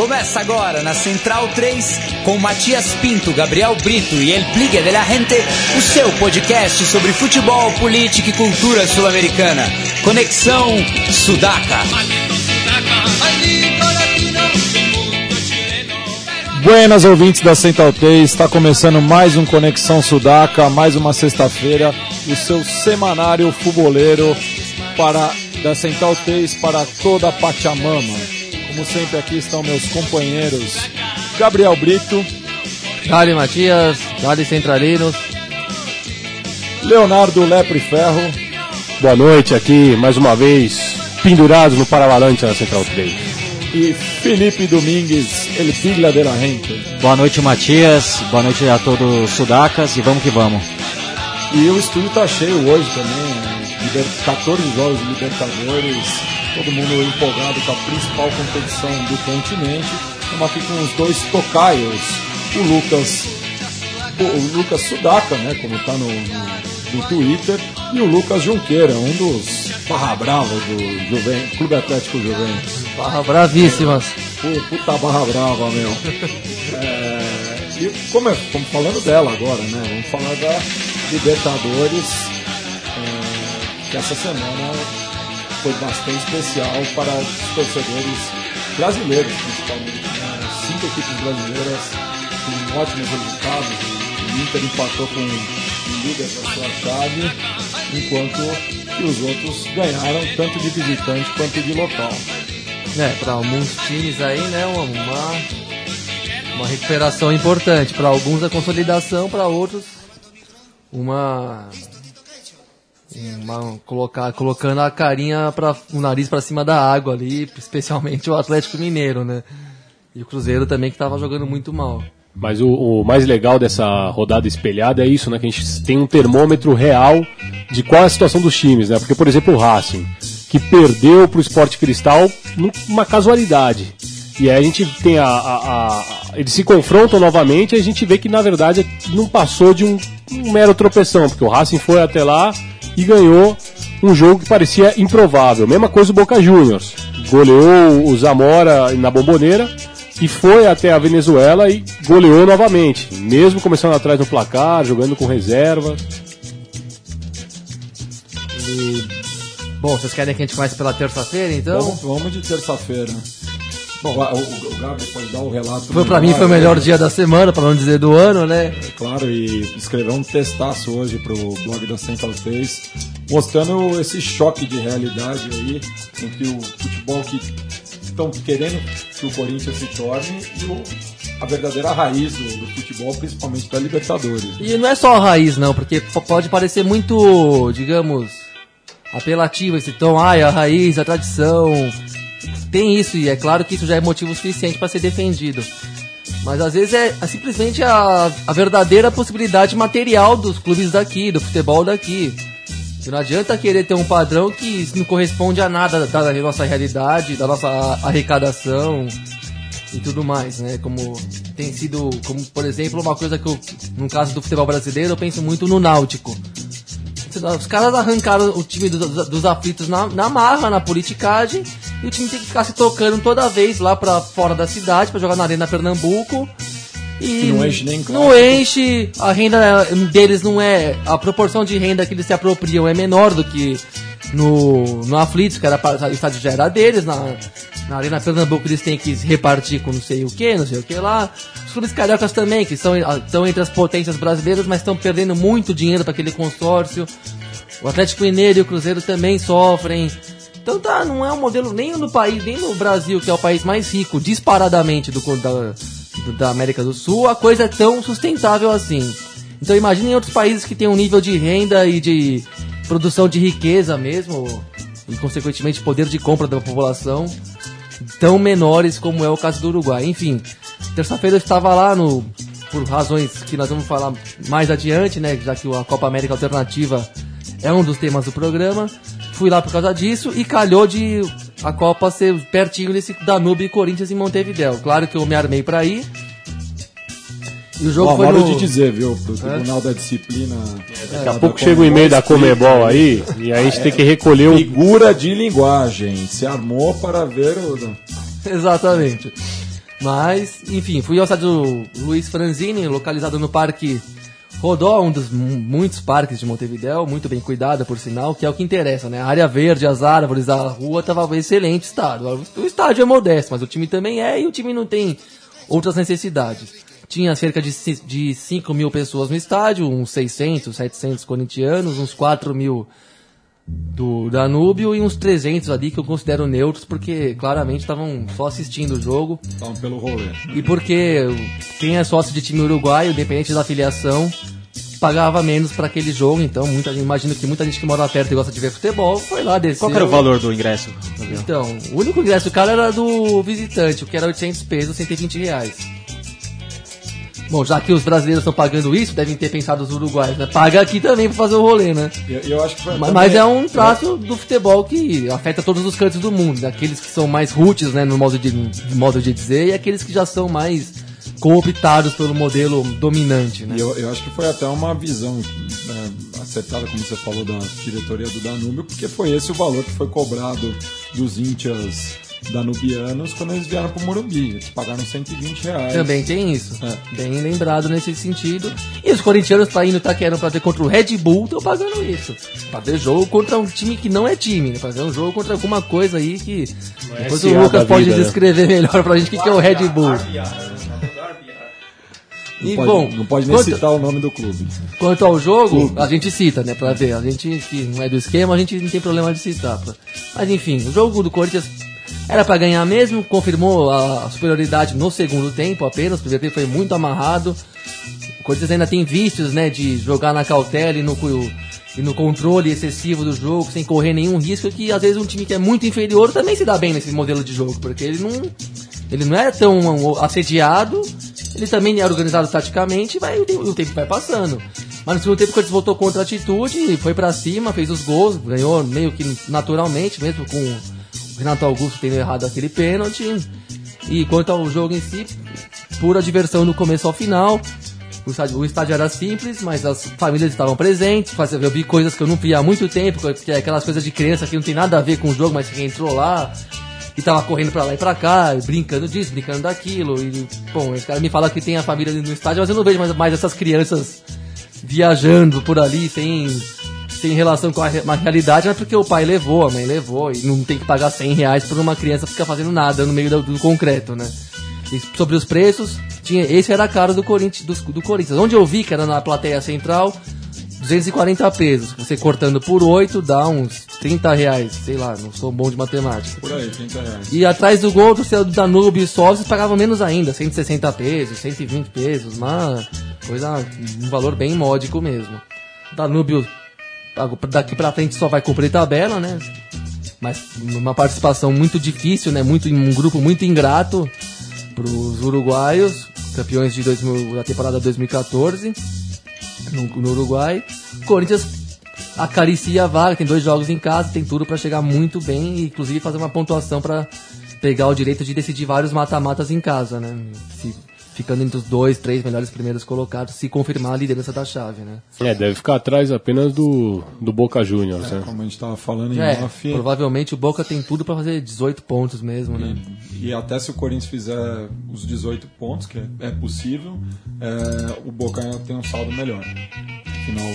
Começa agora na Central 3 com Matias Pinto, Gabriel Brito e El Pligue de la Gente, o seu podcast sobre futebol, política e cultura sul-americana. Conexão Sudaca. Buenas ouvintes da Central 3, está começando mais um Conexão Sudaca, mais uma sexta-feira, o seu semanário fuboleiro para, da Central 3 para toda a Pachamama. Como sempre, aqui estão meus companheiros Gabriel Brito, Dali Matias, Dali Centralinos, Leonardo Lepre Ferro. Boa noite, aqui mais uma vez, pendurados no Paravalante na Central 3. E Felipe Domingues, El Pigla de la Gente. Boa noite, Matias. Boa noite a todos os sudacas e vamos que vamos. E o estúdio está cheio hoje também, né? 14 jogos de Libertadores, todo mundo empolgado com a principal competição do continente. Estamos aqui com os dois tocaios, o Lucas, o Lucas Sudaca, né, como está no, no, no, Twitter, e o Lucas Junqueira, um dos barra brava do Juven, Clube Atlético Juventus. Barra bravíssimas. É, puta barra brava, meu. É, e como, é, como falando dela agora, né, vamos falar da Libertadores, é, que essa semana foi bastante especial para os torcedores brasileiros, principalmente. Né? Cinco equipes brasileiras com ótimos resultados. O Inter empatou com o líder da sua chave, enquanto os outros ganharam tanto de visitante quanto de local. É, para alguns times aí, né, uma, uma recuperação importante. Para alguns a consolidação, para outros uma uma, colocar, colocando a carinha para o nariz para cima da água ali, especialmente o Atlético Mineiro, né? E o Cruzeiro também que estava jogando muito mal. Mas o, o, mais legal dessa rodada espelhada é isso, né? Que a gente tem um termômetro real de qual é a situação dos times, né? Porque, por exemplo, o Racing, que perdeu para o Esporte Cristal numa casualidade. E aí a gente tem a, a, a, Eles se confrontam novamente e a gente vê que, na verdade, não passou de um, um mero tropeção, porque o Racing foi até lá e ganhou um jogo que parecia improvável. Mesma coisa o Boca Juniors. Goleou o Zamora na bomboneira e foi até a Venezuela e goleou novamente, mesmo começando atrás no placar, jogando com reserva. E... Bom, vocês querem que a gente comece pela terça-feira, então? Vamos, vamos de terça-feira. Bom, o, o, Gabi pode dar o relato. Foi para mim foi o melhor dia da semana, para não dizer do ano, né? É, claro, e escreveu um testaço hoje pro blog da Central 3, mostrando esse choque de realidade aí entre o futebol que estão querendo que o Corinthians se torne e o, a verdadeira raiz do, do, futebol, principalmente da Libertadores. E não é só a raiz, não, porque pode parecer muito, digamos, apelativo esse tom, ai, a raiz, a tradição, tem isso, e é claro que isso já é motivo suficiente para ser defendido. Mas às vezes é, é simplesmente a, a verdadeira possibilidade material dos clubes daqui, do futebol daqui. Não adianta querer ter um padrão que não corresponde a nada da nossa realidade, da nossa arrecadação e tudo mais, né? Como tem sido, como por exemplo, uma coisa que eu, no caso do futebol brasileiro, eu penso muito no Náutico. Os caras arrancaram o time do, dos aflitos na, na marra, na politicagem, e o time tem que ficar se tocando toda vez lá pra fora da cidade, para jogar na Arena Pernambuco. E não enche nem Não enche, a renda deles não é. A proporção de renda que eles se apropriam é menor do que no, no Aflitos, que era o estádio já era deles, na, na Arena Pernambuco eles têm que repartir com não sei o que, não sei o que lá. Os clubes cariocas também, que são, estão entre as potências brasileiras, mas estão perdendo muito dinheiro para aquele consórcio. O Atlético Mineiro e o Cruzeiro também sofrem. Então tá, não é um modelo nem no país, nem no Brasil, que é o país mais rico, disparadamente do, da, da América do Sul, a coisa é tão sustentável assim. Então imagine em outros países que tem um nível de renda e de produção de riqueza mesmo, e consequentemente poder de compra da população, tão menores como é o caso do Uruguai. Enfim, terça-feira eu estava lá no por razões que nós vamos falar mais adiante, né, já que a Copa América Alternativa é um dos temas do programa. Fui lá por causa disso e calhou de a Copa ser pertinho desse Danube e Corinthians em Montevideo. Claro que eu me armei para ir. E o jogo Ó, foi no... de dizer, viu, pro Tribunal é? da Disciplina. É, daqui a pouco chega o e-mail da Comebol aí e aí a gente é, tem que recolher o. Figura de linguagem. Se armou para ver o. Exatamente. Mas, enfim, fui ao estádio Luiz Franzini, localizado no Parque Rodó, um dos mu- muitos parques de Montevidéu, muito bem cuidada, por sinal, que é o que interessa, né? A área verde, as árvores, a rua, tava em excelente estado. O estádio é modesto, mas o time também é e o time não tem outras necessidades. Tinha cerca de, de 5 mil pessoas no estádio, uns 600, 700 corintianos, uns 4 mil do Danúbio e uns 300 ali que eu considero neutros, porque claramente estavam só assistindo o jogo. Estavam pelo rolê. E porque quem é sócio de time uruguaio, independente da filiação, pagava menos para aquele jogo. Então, muita, imagino que muita gente que mora lá perto e gosta de ver futebol foi lá descer. Qual era o valor do ingresso? Gabriel? Então, o único ingresso do cara era do visitante, o que era 800 pesos, 120 reais. Bom, já que os brasileiros estão pagando isso, devem ter pensado os uruguaios, né? Paga aqui também pra fazer o rolê, né? Eu, eu acho que foi Mas, mas é um traço do futebol que afeta todos os cantos do mundo. né? Aqueles que são mais roots, né, no modo de, modo de dizer, e aqueles que já são mais cooptados pelo modelo dominante, né? Eu, eu acho que foi até uma visão né, acertada, como você falou, da diretoria do Danúbio, porque foi esse o valor que foi cobrado dos índias danubianos quando eles vieram pro Morumbi. Eles pagaram 120 reais. Também tem isso. É. Bem lembrado nesse sentido. E os corintianos ir no Taquerão pra ver contra o Red Bull estão pagando isso. Pra ver jogo contra um time que não é time, né? Pra ver um jogo contra alguma coisa aí que. Depois SA o Lucas pode vida, né? descrever melhor pra gente o que, que é o Red Bull. Não E pode, bom, não pode nem quanto- citar o nome do clube. Quanto ao jogo, a gente cita, né, pra ver. A gente que não é do esquema, a gente não tem problema de citar. Pra... Mas enfim, o jogo do Corinthians era pra ganhar mesmo, confirmou a superioridade no segundo tempo apenas. O primeiro tempo foi muito amarrado. O Corinthians ainda tem vícios, né, de jogar na cautela e no, e no controle excessivo do jogo, sem correr nenhum risco, que às vezes um time que é muito inferior também se dá bem nesse modelo de jogo, porque ele não, ele não é tão assediado, ele também é organizado taticamente vai, o tempo- vai passando. Mas no segundo tempo o Corinthians voltou contra a atitude, foi pra cima, fez os gols, ganhou meio que naturalmente, mesmo com Renato Augusto tendo errado aquele pênalti. E quanto ao jogo em si, pura diversão do começo ao final. O estádio, o estádio era simples, mas as famílias estavam presentes. fazia- Eu vi coisas que eu não via há muito tempo, que é aquelas coisas de criança que não tem nada a ver com o jogo, mas que entrou lá e tava correndo pra lá e pra cá, brincando disso, brincando daquilo. E, bom, os caras me falam que tem a família no estádio, mas eu não vejo mais, mais essas crianças viajando por ali sem, sem relação com a re- uma realidade, mas porque o pai levou, a mãe levou, e não tem que pagar 100 reais por uma criança ficar fazendo nada no meio do, do concreto, né? E sobre os preços, tinha, esse era a cara do Corinthians, do, do Corinthians. Onde eu vi, que era na plateia central, 240 pesos. Você cortando por 8 dá uns 30 reais, sei lá, não sou bom de matemática. Por aí, 30 reais. E atrás do gol do seu do Danúbio e sócios pagavam menos ainda, 160 pesos, 120 pesos, uma coisa, um valor bem módico mesmo. Danúbio daqui pra frente só vai cumprir tabela, né? Mas uma participação muito difícil, né? Muito, um grupo muito ingrato pros uruguaios, campeões de 2000, da temporada 2014 no, no Uruguai. Corinthians acaricia a vaga, tem dois jogos em casa, tem tudo pra chegar muito bem e inclusive fazer uma pontuação pra pegar o direito de decidir vários mata-matas em casa, né? Se- ficando entre os dois, três melhores primeiros colocados, se confirmar a liderança da chave, né? É, deve ficar atrás apenas do, do Boca Juniors, né? Como a gente estava falando em É, off. provavelmente o Boca tem tudo pra fazer 18 pontos mesmo, né? E até se o Corinthians fizer os 18 pontos, que é, é possível, é, o Boca ainda tem um saldo melhor. Afinal,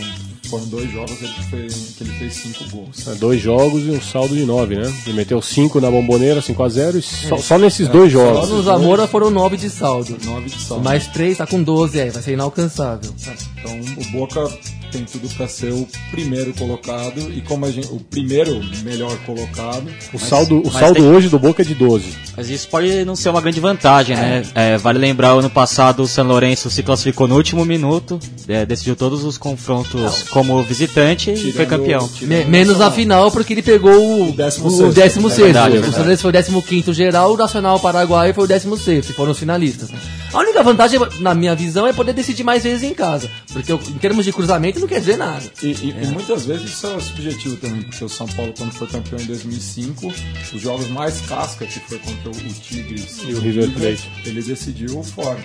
foram dois jogos ele fez- que ele fez cinco gols. É, Dois jogos e um saldo de nove, né? Ele meteu cinco na bomboneira, 5 a 0 e só, É. só nesses dois Só jogos. no Zamora foram 9 de saldo. Nove de saldo. Mais 3 tá com 12, é, vai ser inalcançável. Então o Boca tem tudo para ser o primeiro colocado e como a gente, o primeiro melhor colocado. O saldo, o mas saldo tem- hoje do Boca é de 12. Mas isso pode não ser uma grande vantagem, né? É, vale lembrar, o ano passado o San Lourenço se classificou no último minuto, é, decidiu todos os confrontos como visitante e foi tirando- campeão. tirando Me- o menos a final, porque ele pegou o, O décimo o sexto. décimo É sexto. verdade, é o verdade. Santos foi o décimo quinto geral, o Nacional Paraguai foi o décimo sexto, e foram os finalistas. A única vantagem, na minha visão, é poder decidir mais vezes em casa. Porque eu- em termos de cruzamento não quer dizer nada. E, e- e muitas vezes isso é subjetivo também, porque o São Paulo, quando foi campeão em 2005, os jogos mais casca, que foi contra o Tigres E o River Plate. ele decidiu fora.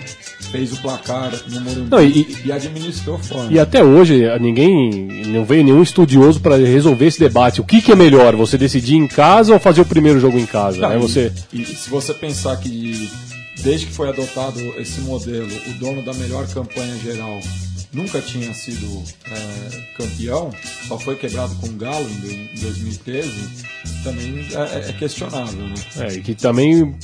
Fez o placar no Morumbi Não, e- e, administrou fora. E até hoje ninguém, não veio nenhum estudioso para resolver esse debate. O que, que é melhor, você decidir em casa ou fazer o primeiro jogo em casa? Não, né? e- Você e, se você pensar que desde que foi adotado esse modelo, o dono da melhor campanha geral nunca tinha sido é, campeão, só foi quebrado com o Galo em 2013, também é, é, questionável, né? É, e que também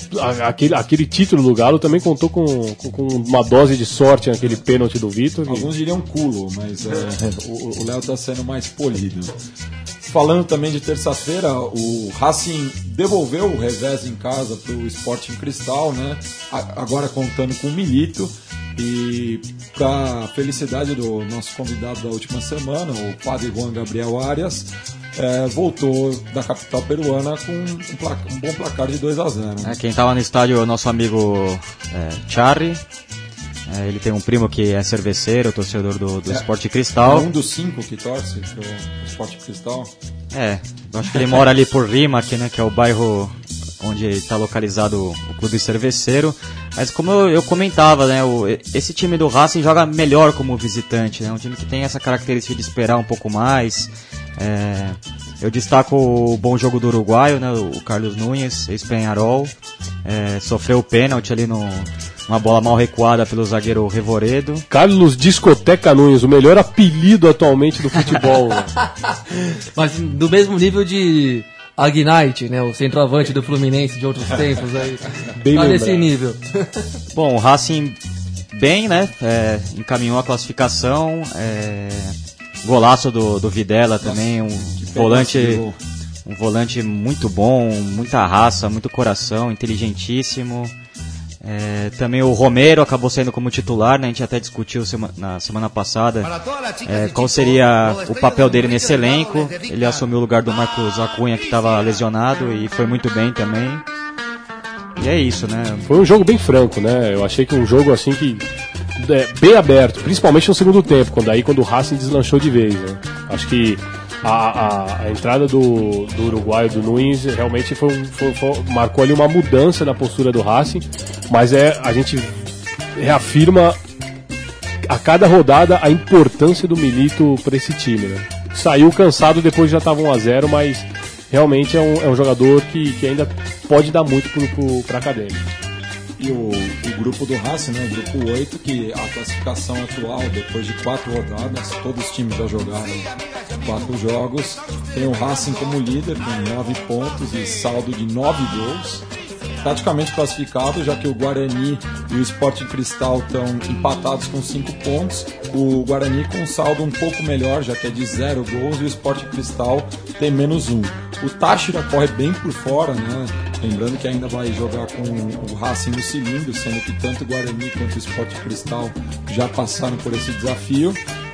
aquele, aquele título do Galo também contou com, com, com uma dose de sorte naquele pênalti do Vitor. Alguns diriam culo, mas é, o Léo está sendo mais polido. Falando também de terça-feira, o Racing devolveu o revés em casa para o Sporting Cristal, né? Agora contando com o Milito. E para felicidade do nosso convidado da última semana, o padre Juan Gabriel Arias, é, voltou da capital peruana com um, placa, um bom placar de 2 a 0 é, Quem estava no estádio é o nosso amigo é, Charlie. É, ele tem um primo que é cerveceiro, torcedor do, do é, Esporte Cristal. É um dos cinco que torce pro Esporte Cristal. É, eu acho que ele mora ali por Rimac, né, que é o bairro onde está localizado o clube cerveceiro. Mas como eu, eu comentava, né, o, esse time do Racing joga melhor como visitante, né, um time que tem essa característica de esperar um pouco mais. É, eu destaco o bom jogo do uruguaio, né, o Carlos Nunes, ex-Penharol, é, sofreu o pênalti ali no, uma bola mal recuada pelo zagueiro Revoredo. Carlos Discoteca Nunes, o melhor apelido atualmente do futebol. Mas do mesmo nível de Agnite, né? O centroavante do Fluminense de outros tempos aí. Bem tá nesse nível. Bom, o Racing bem, né? É, encaminhou a classificação. É, golaço do, do Videla também, um volante, um volante muito bom, muita raça, muito coração, inteligentíssimo. É, também o Romero acabou saindo como titular, né? a gente até discutiu sema, na semana passada é, qual seria o papel dele nesse elenco. Ele assumiu o lugar do Marcos Acunha, que estava lesionado, e foi muito bem também. E é isso, né? Foi um jogo bem franco, né? Eu achei que um jogo assim que. É, bem aberto, principalmente no segundo tempo, quando aí quando o Racing deslanchou de vez. Né? Acho que a, a, a, entrada do, do uruguaio, do Nunes, realmente foi, foi, foi, marcou ali uma mudança na postura do Racing, mas é, a gente reafirma a cada rodada a importância do Milito para esse time. Né? Saiu cansado depois já estava 1 a 0 mas realmente é um, é um jogador que, que ainda pode dar muito para a acadêmica e o, o grupo do Racing, né, o grupo 8, que a classificação atual, depois de quatro rodadas, todos os times já jogaram quatro jogos, tem o Racing como líder com nove pontos e saldo de nove gols praticamente classificado, já que o Guarani e o Sport Cristal estão empatados com 5 pontos. O Guarani com um saldo um pouco melhor, já que é de 0 gols, e o Sport Cristal tem menos um. O Táchira corre bem por fora, né? Lembrando que ainda vai jogar com o Racing no cilindro, sendo que tanto o Guarani quanto o Sport Cristal já passaram por esse desafio.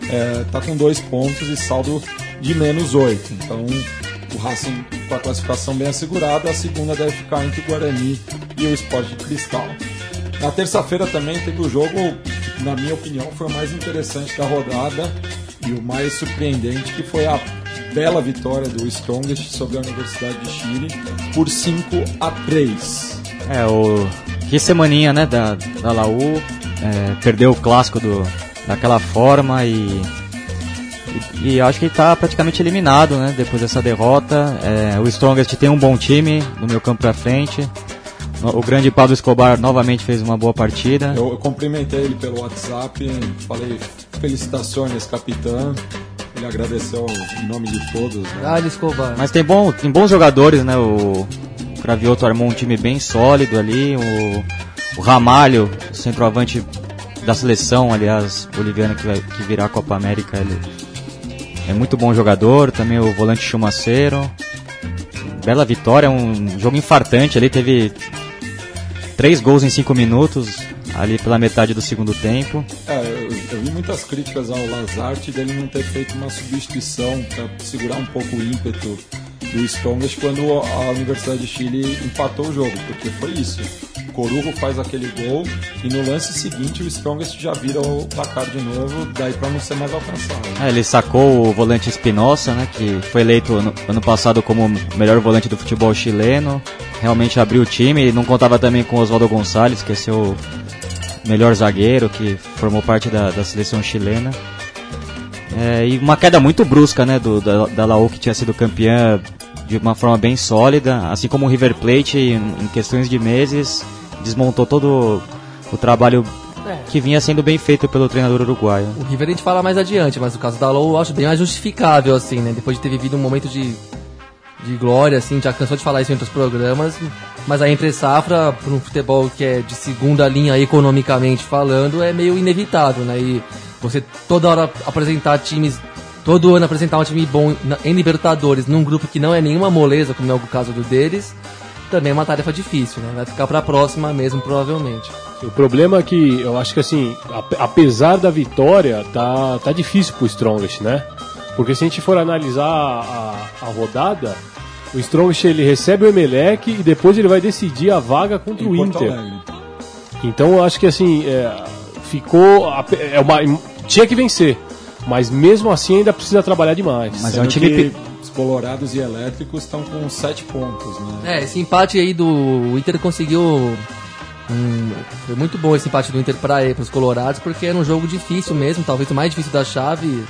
É, tá com dois pontos e saldo de menos oito. Então o Racing com a classificação bem assegurada, a segunda deve ficar entre o Guarani e o Sport Cristal. Na terça-feira também teve o jogo, na minha opinião, foi o mais interessante da rodada e o mais surpreendente, que foi a bela vitória do Strongest sobre a Universidade de Chile por 5 a 3. É, o que semaninha, né, da, da Laú, é, perdeu o clássico do, daquela forma e e, e acho que está praticamente eliminado, né? Depois dessa derrota. É, o Strongest tem um bom time no meu campo para frente. O grande Pablo Escobar novamente fez uma boa partida. Eu, eu cumprimentei ele pelo WhatsApp, falei felicitações, capitão. Ele agradeceu em nome de todos. Né? Ah, Escobar. Mas tem, bom, tem bons jogadores, né? O Cravioto armou um time bem sólido ali. O, o Ramalho, centroavante da seleção, aliás, boliviano que, vai, que virá a Copa América, ele é muito bom jogador, também o volante Chumaceiro. Bela vitória, um jogo infartante ali, teve três gols em cinco minutos, ali pela metade do segundo tempo. É, eu, eu vi muitas críticas ao Lazarte dele não ter feito uma substituição para segurar um pouco o ímpeto do Strongest quando a Universidade de Chile empatou o jogo, porque foi isso. Corujo faz aquele gol e no lance seguinte o Strongest já vira o placar de novo, daí para não ser mais alcançado. É, ele sacou o volante Espinosa, né, que foi eleito ano, ano passado como o melhor volante do futebol chileno. Realmente abriu o time não contava também com Oswaldo Gonçalves, que é seu melhor zagueiro, que formou parte da, da seleção chilena. É, e uma queda muito brusca né, do, da, da Laú, que tinha sido campeã de uma forma bem sólida, assim como o River Plate, em, em questões de meses, desmontou todo o trabalho É. que vinha sendo bem feito pelo treinador uruguaio. O River a gente fala mais adiante, mas o caso da Low eu acho bem mais justificável, assim, né? Depois de ter vivido um momento de, de glória, assim, já cansou de falar isso em outros programas, mas a entre safra, para um futebol que é de segunda linha economicamente falando, é meio inevitável, né? E você toda hora apresentar times, todo ano apresentar um time bom em Libertadores, num grupo que não é nenhuma moleza, como é o caso do deles, também é uma tarefa difícil, né? Vai ficar pra próxima mesmo, provavelmente. O problema é que eu acho que assim, ap- apesar da vitória, tá, tá difícil pro Strongest, né? Porque se a gente for analisar a, a rodada, o Strongest ele recebe o Emelec e depois ele vai decidir a vaga contra o Em Porto Inter. Então eu acho que assim, é, ficou. É uma, tinha que vencer. Mas mesmo assim ainda precisa trabalhar demais. Mas é um time que os colorados e elétricos estão com 7 pontos, né? É, esse empate aí do Inter conseguiu. um- foi muito bom esse empate do Inter para os Colorados, porque era um jogo difícil mesmo, talvez o mais difícil da chave.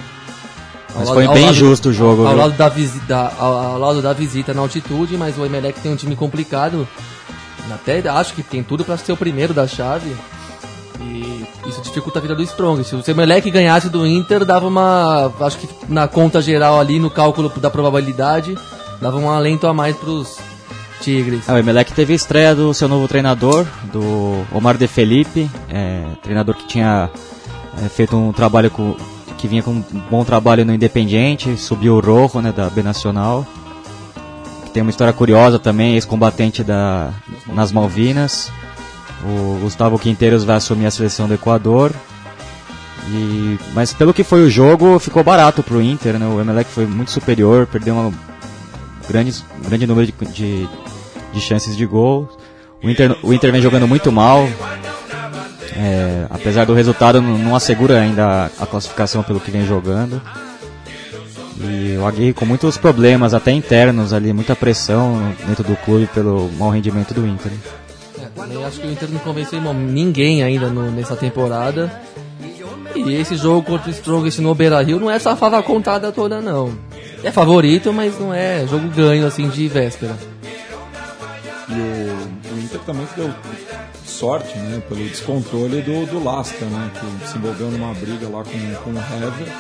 Ao Mas lado- foi ao bem lado- justo o jogo. Ao viu? lado, da visita, ao, ao lado da visita na altitude, mas o Emelec tem um time complicado. Até acho que tem tudo para ser o primeiro da chave. E isso dificulta a vida do Strong. Se o Emelec ganhasse do Inter, dava uma. Acho que na conta geral ali, no cálculo da probabilidade, dava um alento a mais pros Tigres. É, o Emelec teve a estreia do seu novo treinador, do Omar De Felipe, é, treinador que tinha é, feito um trabalho com, que vinha com um bom trabalho no Independiente, subiu o Rojo, né, da B Nacional. Tem uma história curiosa também, ex-combatente da nas Malvinas. O Gustavo Quinteiros vai assumir a seleção do Equador. E, mas pelo que foi o jogo, ficou barato pro Inter, né? O Emelec foi muito superior, perdeu uma grande, grande número de, de, de chances de gol. O Inter, o Inter vem jogando muito mal. É, apesar do resultado, não, assegura ainda a, classificação pelo que vem jogando. E o Aguirre com muitos problemas, até internos ali, muita pressão dentro do clube pelo mau rendimento do Inter. Também acho que o Inter não convenceu ninguém ainda no- nessa temporada. E esse jogo contra o Strongest no Beira Rio não é essa fava contada toda, não. É favorito, mas não é jogo ganho assim de véspera. E o, o Inter também deu sorte, né? Pelo descontrole do, do Lasca, né? Que se envolveu numa briga lá com, com o Hever.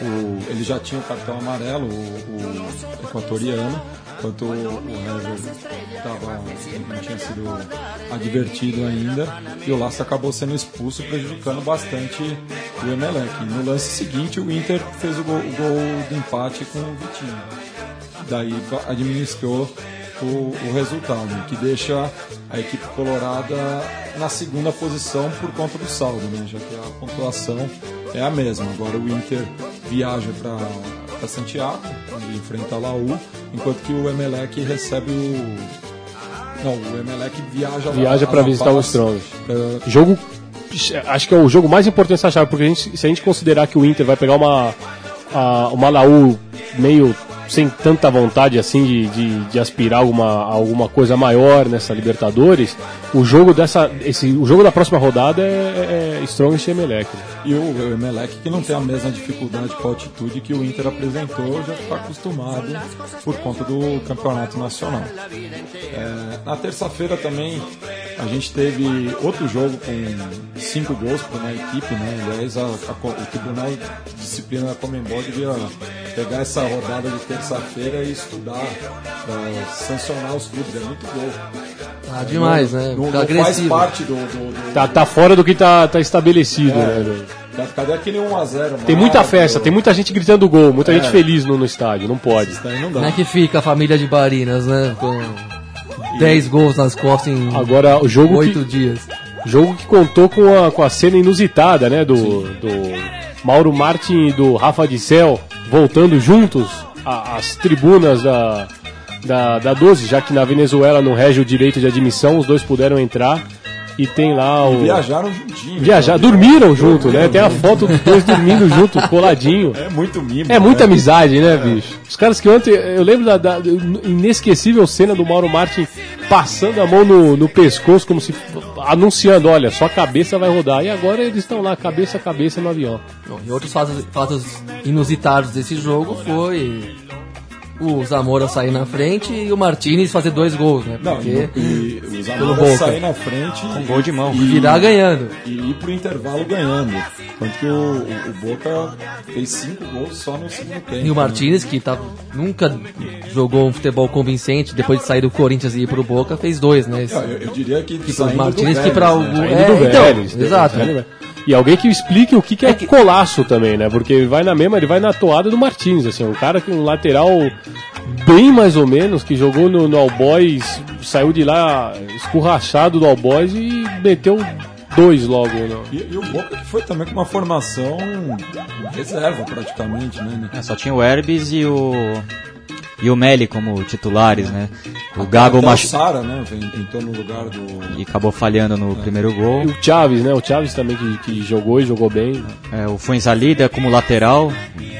O, ele já tinha o cartão amarelo, o, o equatoriano, enquanto o, Hever tava, não tinha sido advertido ainda. E o Lasca acabou sendo expulso, prejudicando bastante o Emelec. No lance seguinte, o Inter fez o gol, o gol do empate com o Vitinho daí administrou o, o resultado, que deixa a equipe colorada na segunda posição por conta do saldo, né? já que a pontuação é a mesma. Agora o Inter viaja para Santiago, onde enfrenta a Laú, enquanto que o Emelec recebe o. Não, o Emelec viaja Viaja para visitar o Paz, Strongest. pra- Jogo. Acho que é o jogo mais importante dessa chave, porque a gente- se a gente considerar que o Inter vai pegar uma, a, uma Laú meio sem tanta vontade assim de, de, de aspirar alguma, alguma coisa maior nessa Libertadores, o jogo dessa. Esse, o jogo da próxima rodada é, é Strongest e Emelec. né? E o, o Emelec, que não tem a mesma dificuldade com a altitude que o Inter apresentou, já está acostumado por conta do campeonato nacional. É, na terça-feira também a gente teve outro jogo com cinco gols para uma equipe, né? Aliás, a- a o Tribunal de Disciplina da Comembol devia pegar essa rodada de terça-feira e estudar para sancionar os clubes. É muito gol. Ah, demais, né? Não, não faz parte do. do, do Tá, tá fora do que tá, tá estabelecido, É. né? velho? Cadê aquele 1x0? Tem muita festa, tem muita gente gritando gol, muita É. gente feliz no, no estádio, não pode. Não dá. Como é que fica a família de Barinas, né? Com 10 gols nas costas em Agora, o jogo que, 8 dias. Jogo que contou com a, com a cena inusitada, né? Do, do Mauro Martin e do Rafa Dicel voltando juntos às tribunas da, da, da 12, já que na Venezuela não rege o direito de admissão, os dois puderam entrar e tem lá o. Viajaram juntinho. Viajar, então. dormiram junto, né? Tem a foto dos dois dormindo junto, coladinho. É muito mimo. É muita né? amizade, né, bicho? Os caras que ontem. Eu lembro da, da inesquecível cena do Mauro Martin passando a mão no, no pescoço, como se. anunciando: olha, sua cabeça vai rodar. E agora eles estão lá, cabeça a cabeça no avião. Bom, e outros fatos, fatos inusitados desse jogo foi o Zamora sair na frente e o Martinez fazer dois gols, né? Não, Porque e, e o Zamora sair na frente Com gol de mão. e, virar ganhando. e ir pro intervalo ganhando. Tanto que o, o, o Boca fez cinco gols só no segundo tempo. E o Martinez, que tá, nunca jogou um futebol convincente, depois de sair do Corinthians e ir pro Boca, fez dois, né? Não, eu, eu diria que, Que pro Martinez, que pra Vélez, o... né? Do então, Vélez, né? exato. E alguém que explique o que, que é, colaço também, né? Porque ele vai na mesma, ele vai na toada do Martins, assim, um cara que um lateral bem mais ou menos, que jogou no, no All Boys, saiu de lá escurrachado do All Boys e meteu dois logo. Né? E, e o Boca que foi também com uma formação reserva praticamente, né? É, só tinha o Herbes e o. E o Meli como titulares, né? O Gago o Sara, né? Entrou no lugar do. e acabou falhando no primeiro gol. E o Chaves, né? O Chaves também que, que jogou e jogou bem. É, o Fuenzalida como lateral,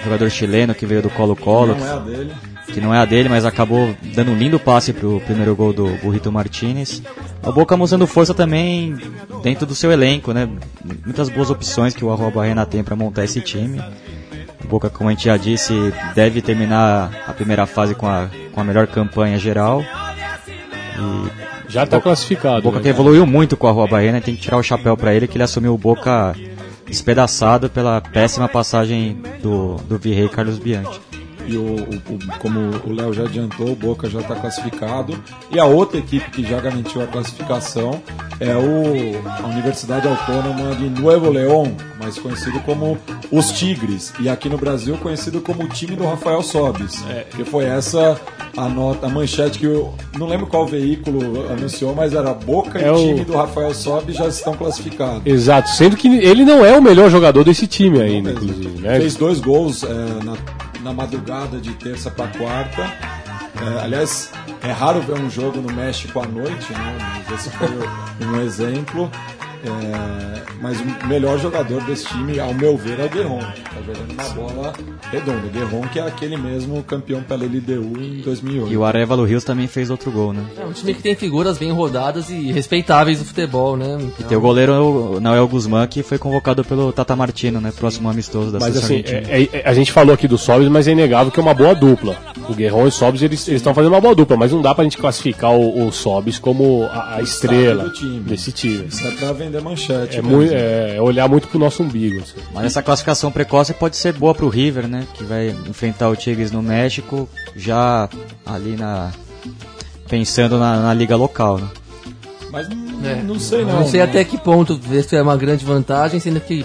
jogador chileno que veio do Colo-Colo, Não é a dele. que não é a dele, mas acabou dando um lindo passe pro primeiro gol do Burrito Martinez. O Boca mostrando força também dentro do seu elenco, né? Muitas boas opções que o Arroba Arena tem para montar esse time. O Boca, como a gente já disse, deve terminar a primeira fase com a, com a melhor campanha geral. E Já tá classificado. o Boca né? que evoluiu muito com a Rua Arena, tem que tirar o chapéu para ele, que ele assumiu o Boca despedaçado pela péssima passagem do, do Virrei Carlos Bianchi. E o, o- o- como o Léo já adiantou, o Boca já está classificado. E a outra equipe que já garantiu a classificação é o, a Universidade Autônoma de Nuevo León, mais conhecido como os Tigres. E aqui no Brasil conhecido como o time do Rafael Sobis. Que foi essa a nota, a manchete que eu não lembro qual veículo anunciou, mas era Boca É e o- time do Rafael Sobis já estão classificados. Exato, sendo que ele não é o melhor jogador desse time ainda, inclusive, né? Fez dois gols é, na, na madrugada de terça para quarta. É, aliás, é raro ver um jogo no México à noite, né? Mas esse foi um exemplo. É, mas o melhor jogador desse time, ao meu ver, é o Guerron. Tá jogando uma bola redonda. O Guerron, que é aquele mesmo campeão pela LDU em 2008. E o Arevalo Rios também fez outro gol, né? É um time que tem figuras bem rodadas e respeitáveis do futebol, né? Então, Tem o goleiro Noel Guzmán, que foi convocado pelo Tata Martino, né? Próximo amistoso da Mas seleção assim, é- é- a gente falou aqui do Sobs, mas é inegável que é uma boa dupla. O Guerrón e o Sobs, eles estão fazendo uma boa dupla, mas não dá pra gente classificar o, o Sobs como a, a estrela time. desse time. Isso é pra vender manchete. É, mesmo. mui- é olhar muito pro nosso umbigo. assim. Mas essa classificação precoce pode ser boa pro River, né? Que vai enfrentar o Tigres no México, já ali na. pensando na, na liga local, né? Mas não, é. não sei não. Não sei né? até que ponto isso é uma grande vantagem, sendo que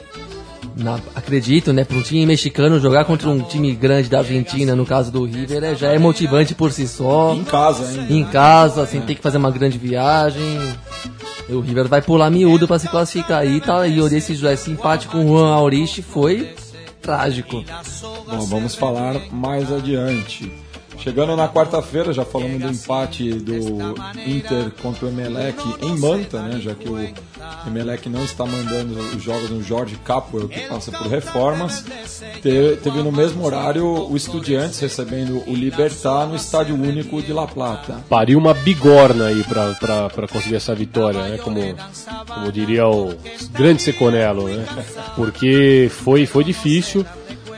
na- acredito, né, para um time mexicano jogar contra um time grande da Argentina, no caso do River, é, já é motivante por si só. Em casa ainda. Em casa, sem ter que fazer uma grande viagem. O River vai pular miúdo para se classificar aí, tá? E esse, esse empate com o Juan Aurich foi trágico. Bom, vamos falar mais adiante. Chegando na quarta-feira, já falamos do empate do Inter contra o Emelec em Manta, né? Já que o Emelec não está mandando os jogos no Jorge Capwell, que passa por reformas. Te- Teve no mesmo horário o Estudiantes recebendo o Libertar no Estádio Único de La Plata. Pariu uma bigorna aí pra conseguir essa vitória, né? Como, como diria o grande Seconello, né? Porque foi, foi difícil,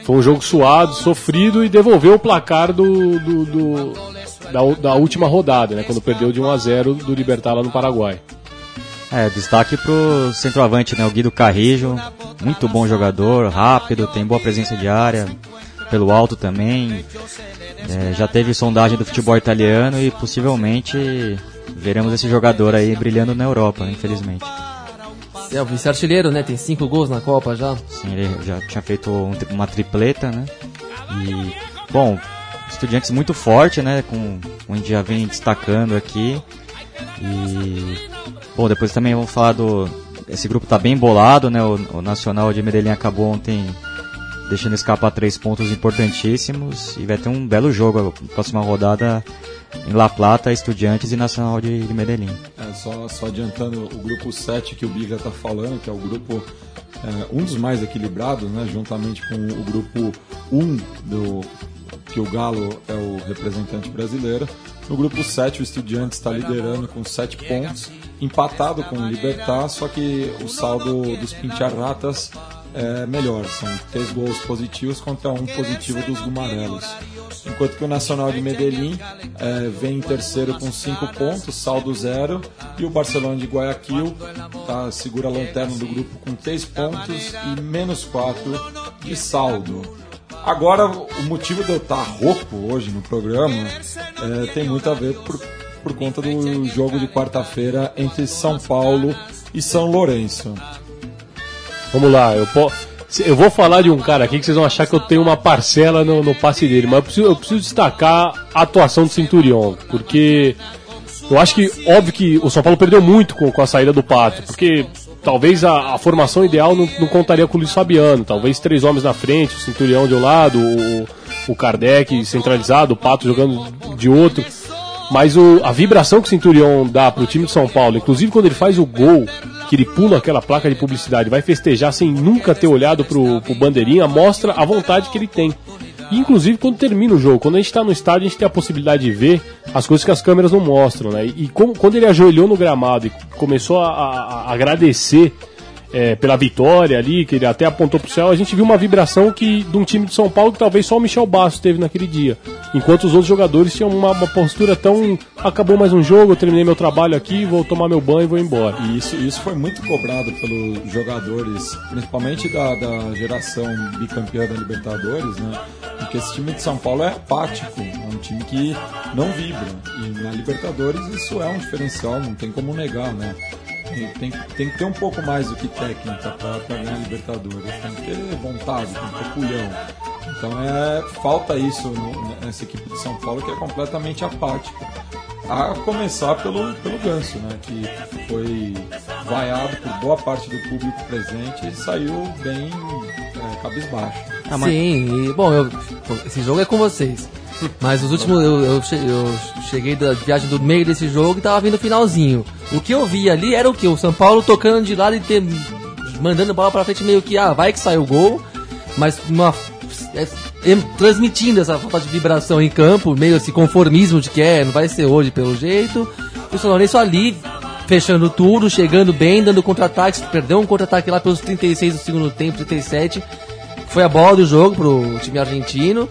foi um jogo suado, sofrido e devolveu o placar do, do, do- da, da última rodada, né? Quando perdeu de 1 a 0 do Libertar lá no Paraguai. É, destaque pro centroavante, né? O Guido Carrijo, muito bom jogador, rápido, tem boa presença de área, pelo alto também. É, já teve sondagem do futebol italiano e possivelmente veremos esse jogador aí brilhando na Europa, infelizmente. É o vice-artilheiro, né? Tem cinco gols na Copa já. Sim, ele já tinha feito um uma tripleta, né? E, bom, estudiantes muito forte, né? Com, onde já vem destacando aqui. E, bom, depois também vamos falar do. Esse grupo tá bem bolado, né? O, o Nacional de Medellín acabou ontem deixando escapar três pontos importantíssimos. E vai ter um belo jogo a próxima rodada em La Plata, Estudiantes e Nacional de, de Medellín. É, só, só adiantando o grupo 7 que o Biga está falando, que é o grupo é, um dos mais equilibrados, né, juntamente com o grupo 1 do que o Galo é o representante brasileiro. No grupo 7 o Estudiantes está liderando com 7 pontos, empatado com o Libertar, só que o saldo dos Pincharratas é melhor. São três gols positivos contra um positivo dos Gumarelos. Enquanto que o Nacional de Medellín é, vem em terceiro com cinco pontos, saldo zero, e o Barcelona de Guayaquil tá, segura a lanterna do grupo com três pontos e menos quatro de saldo. Agora, o motivo de eu estar rouco hoje no programa é, tem muito a ver por, por conta do jogo de quarta-feira entre São Paulo e São Lourenço. Vamos lá, eu, eu vou falar de um cara aqui que vocês vão achar que eu tenho uma parcela no, no passe dele, mas eu preciso, eu preciso destacar a atuação do Centurion, porque eu acho que, óbvio que o São Paulo perdeu muito com, com a saída do Pato, porque talvez a, a formação ideal não, não, contaria com o Luiz Fabiano, talvez três homens na frente, o Centurião de um lado, o, o Kardec centralizado, o Pato jogando de outro. Mas o, a vibração que o Centurion dá pro time de São Paulo, inclusive quando ele faz o gol, que ele pula aquela placa de publicidade, vai festejar sem nunca ter olhado pro, pro bandeirinha, mostra a vontade que ele tem. E, inclusive quando termina o jogo, quando a gente está no estádio, a gente tem a possibilidade de ver as coisas que as câmeras não mostram, né? E, e como, quando ele ajoelhou no gramado e começou a, a, a agradecer é, pela vitória ali, que ele até apontou pro céu, a gente viu uma vibração que de um time de São Paulo que talvez só o Michel Bastos teve naquele dia. Enquanto os outros jogadores tinham uma, uma postura tão. Acabou mais um jogo, eu terminei meu trabalho aqui, vou tomar meu banho e vou embora. E isso, isso foi muito cobrado pelos jogadores, principalmente da, da geração bicampeã da Libertadores, né? Porque esse time de São Paulo é apático, é um time que não vibra. E na Libertadores isso é um diferencial, não tem como negar, né? Tem, tem que ter um pouco mais do que técnica para ganhar Libertadores. Tem que ter vontade, tem que ter culhão. Então é, falta isso no, nessa equipe de São Paulo que é completamente apática. A começar pelo, pelo Ganso, né, que foi vaiado por boa parte do público presente e saiu bem é, cabisbaixo. Ah, mas... Sim, e, bom, eu, esse jogo é com vocês. Mas os últimos, eu, eu, eu, cheguei da viagem do meio desse jogo e tava vindo o finalzinho. O que eu vi ali era o que? O São Paulo tocando de lado e ter, mandando bola pra frente meio que, ah, vai que sai o gol, mas uma, é, é, transmitindo essa falta de vibração em campo, meio esse conformismo de que é, não vai ser hoje pelo jeito. O São Lourenço ali, fechando tudo, chegando bem, dando contra-ataques, perdeu um contra-ataque lá pelos 36 do segundo tempo, 37. Foi a bola do jogo pro time argentino.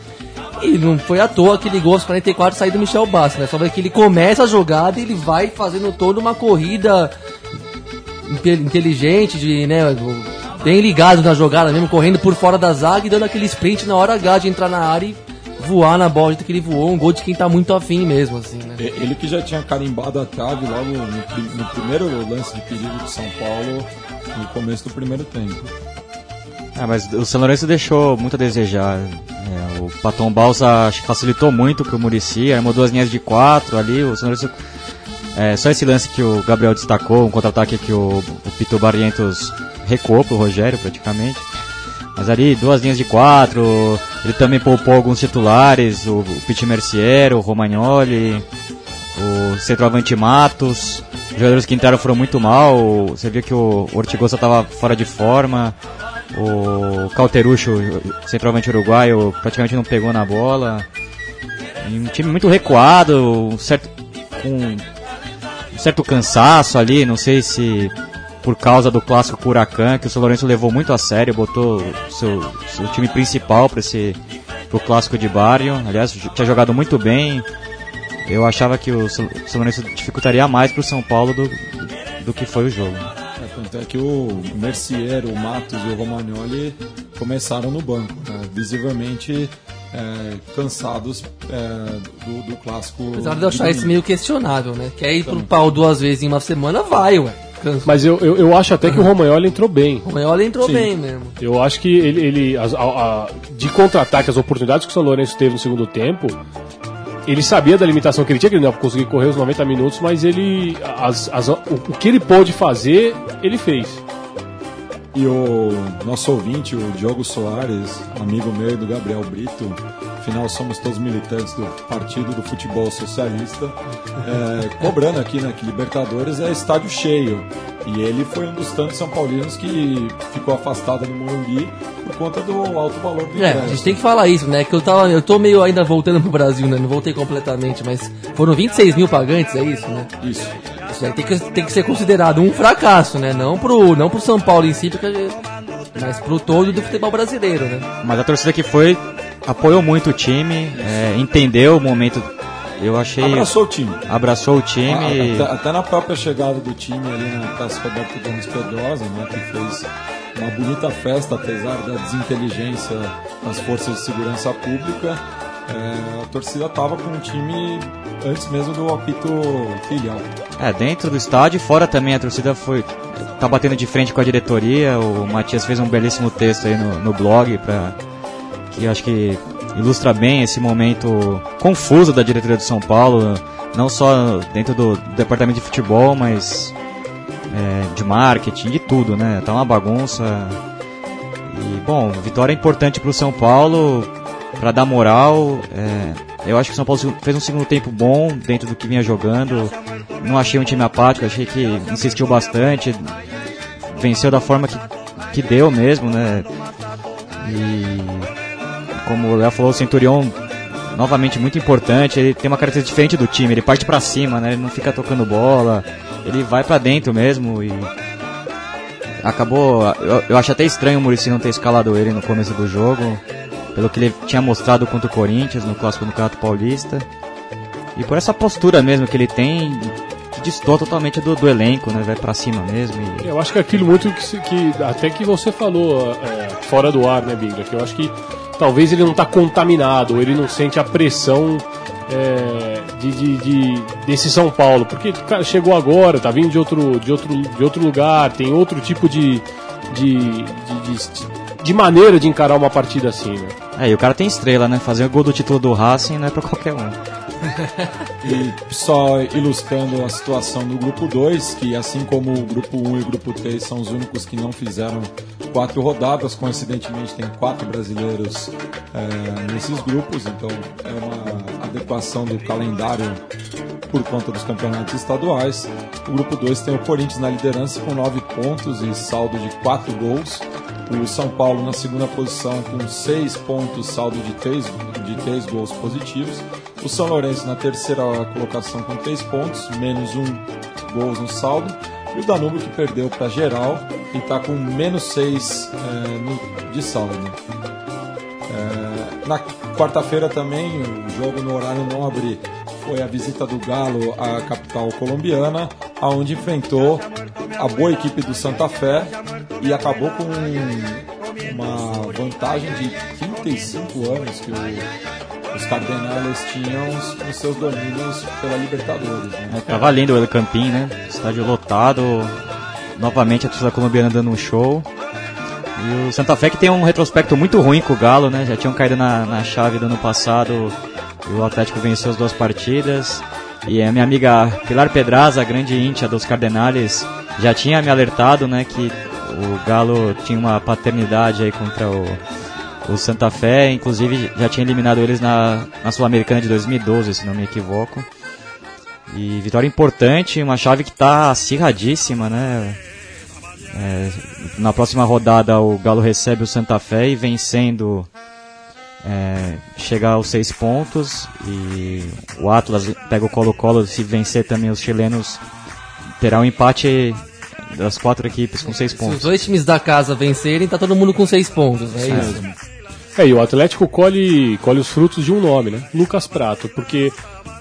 E não foi à toa que ligou aos 44 sair do Michel Bastos, né? Só que ele começa a jogada e ele vai fazendo toda uma corrida inteligente, de, né, bem ligado na jogada mesmo, correndo por fora da zaga e dando aquele sprint na hora H de entrar na área e voar na bola que ele voou, um gol de quem tá muito afim mesmo, assim, né? Ele que já tinha carimbado a trave logo no, no primeiro lance de perigo de São Paulo, no começo do primeiro tempo. Ah, mas o São Lourenço deixou muito a desejar. É, o Paton Balsa facilitou muito pro Murici, armou duas linhas de quatro ali. O São Lourenço, é, só esse lance que o Gabriel destacou, um contra-ataque que o, o Pito Barrientos recuou pro Rogério praticamente. Mas ali, duas linhas de quatro, ele também poupou alguns titulares, o, o Mercier, o Romagnoli, o centroavante Matos. Os jogadores que entraram foram muito mal, você viu que o Ortigosa estava fora de forma, o Calterucho, centralmente uruguaio, praticamente não pegou na bola. E um time muito recuado, um certo, com um certo cansaço ali, não sei se por causa do clássico Huracan, que o São Lourenço levou muito a sério, botou seu, seu time principal para esse pro clássico de Barrio. Aliás, tinha jogado muito bem. Eu achava que o São Lourenço dificultaria mais para o São Paulo do, do que foi o jogo. Tanto é que o Mercier, o Matos e o Romagnoli começaram no banco, né? visivelmente é, cansados é, do, do, clássico. Apesar de eu achar isso meio questionável, né? Quer ir pro pau duas vezes em uma semana, vai, ué. Mas eu, eu, eu, acho até que o Romagnoli entrou bem. O Romagnoli entrou Sim. bem mesmo. Eu acho que ele, ele a, a, de contra-ataque, as oportunidades que o São Lourenço teve no segundo tempo, ele sabia da limitação que ele tinha, que ele não ia conseguir correr os 90 minutos, mas ele. As, as, o, o que ele pôde fazer, ele fez. E o nosso ouvinte, o Diogo Soares, amigo meu e do Gabriel Brito, afinal somos todos militantes do Partido do Futebol Socialista, é, cobrando aqui, né, que Libertadores é estádio cheio. E ele foi um dos tantos São Paulinos que ficou afastado no Morumbi por conta do alto valor do ingresso. É, a gente tem que falar isso, né? Que eu tava, eu tô meio ainda voltando pro Brasil, né? Não voltei completamente, mas foram 26 mil pagantes, é isso, né? Isso. Isso aí tem que, tem que ser considerado um fracasso, né? Não pro, não pro São Paulo em si, porque, mas pro todo do futebol brasileiro, né? Mas a torcida que foi apoiou muito o time, é, entendeu o momento. Eu achei. Abraçou o time. Abraçou o time. Ah, até, até, na própria chegada do time ali na Praça Roberto Gomes Pedrosa, né, que fez uma bonita festa, apesar da desinteligência das forças de segurança pública. É, a torcida estava com o time antes mesmo do apito filial. É, dentro do estádio e fora também a torcida foi tá batendo de frente com a diretoria. O Matias fez um belíssimo texto aí no, no blog para que acho que ilustra bem esse momento confuso da diretoria de São Paulo, não só dentro do departamento de futebol, mas é, de marketing, de tudo, né? Tá uma bagunça. E bom, vitória importante para o São Paulo para dar moral. É, eu acho que o São Paulo fez um segundo tempo bom dentro do que vinha jogando. Não achei um time apático, achei que insistiu bastante, venceu da forma que, que deu mesmo, né? E como o Léo falou, o Centurion novamente muito importante, ele tem uma característica diferente do time, ele parte para cima, né? Ele não fica tocando bola, ele vai para dentro mesmo e acabou, eu, eu acho até estranho o Murici não ter escalado ele no começo do jogo, pelo que ele tinha mostrado contra o Corinthians no clássico do Campeonato Paulista. E por essa postura mesmo que ele tem, que distorce totalmente do, do, elenco, né? Vai para cima mesmo. E... Eu acho que aquilo muito que, que até que você falou é, fora do ar, né, Biglia? Que eu acho que talvez ele não está contaminado, ou ele não sente a pressão é, de, de, de, desse São Paulo, porque o cara chegou agora, tá vindo de outro, de outro, de outro lugar, tem outro tipo de, de, de, de maneira de encarar uma partida assim, né? É, e o cara tem estrela, né? Fazer o gol do título do Racing não é pra qualquer um. e só ilustrando a situação do grupo 2, que assim como o grupo 1 um e o grupo 3 são os únicos que não fizeram quatro rodadas, coincidentemente tem quatro brasileiros é, nesses grupos, então é uma adequação do calendário por conta dos campeonatos estaduais. O grupo 2 tem o Corinthians na liderança com nove pontos e saldo de quatro gols. O São Paulo na segunda posição com seis pontos, saldo de três, de três gols positivos. O São Lourenço na terceira colocação com 3 pontos, menos 1 gols no saldo. E o Danúbio que perdeu para geral e está com menos 6 é, de saldo. É, na quarta-feira também, o jogo no horário nobre foi a visita do Galo à capital colombiana, aonde enfrentou a boa equipe do Santa Fé e acabou com uma vantagem de 35 anos que o os Cardenales tinham os, os, seus domínios pela Libertadores. Né? É, tava lindo o El Campín, né? Estádio lotado, novamente a torcida colombiana dando um show. E o Santa Fé que tem um retrospecto muito ruim com o Galo, né? Já tinham caído na, na chave do ano passado e o Atlético venceu as duas partidas. E a minha amiga Pilar Pedraza, grande íntia dos Cardenales, já tinha me alertado, né, que o Galo tinha uma paternidade aí contra o, o Santa Fé, inclusive já tinha eliminado eles na, na Sul-Americana de 2012, se não me equivoco. E vitória importante, uma chave que está acirradíssima, né? É, na próxima rodada o Galo recebe o Santa Fé e vencendo é, chega aos seis pontos e o Atlas pega o Colo-Colo se vencer também os chilenos terá um empate das quatro equipes com seis pontos. Se os dois times da casa vencerem, tá todo mundo com seis pontos, é isso. É, e o Atlético colhe, colhe os frutos de um nome, né? Lucas Prato, porque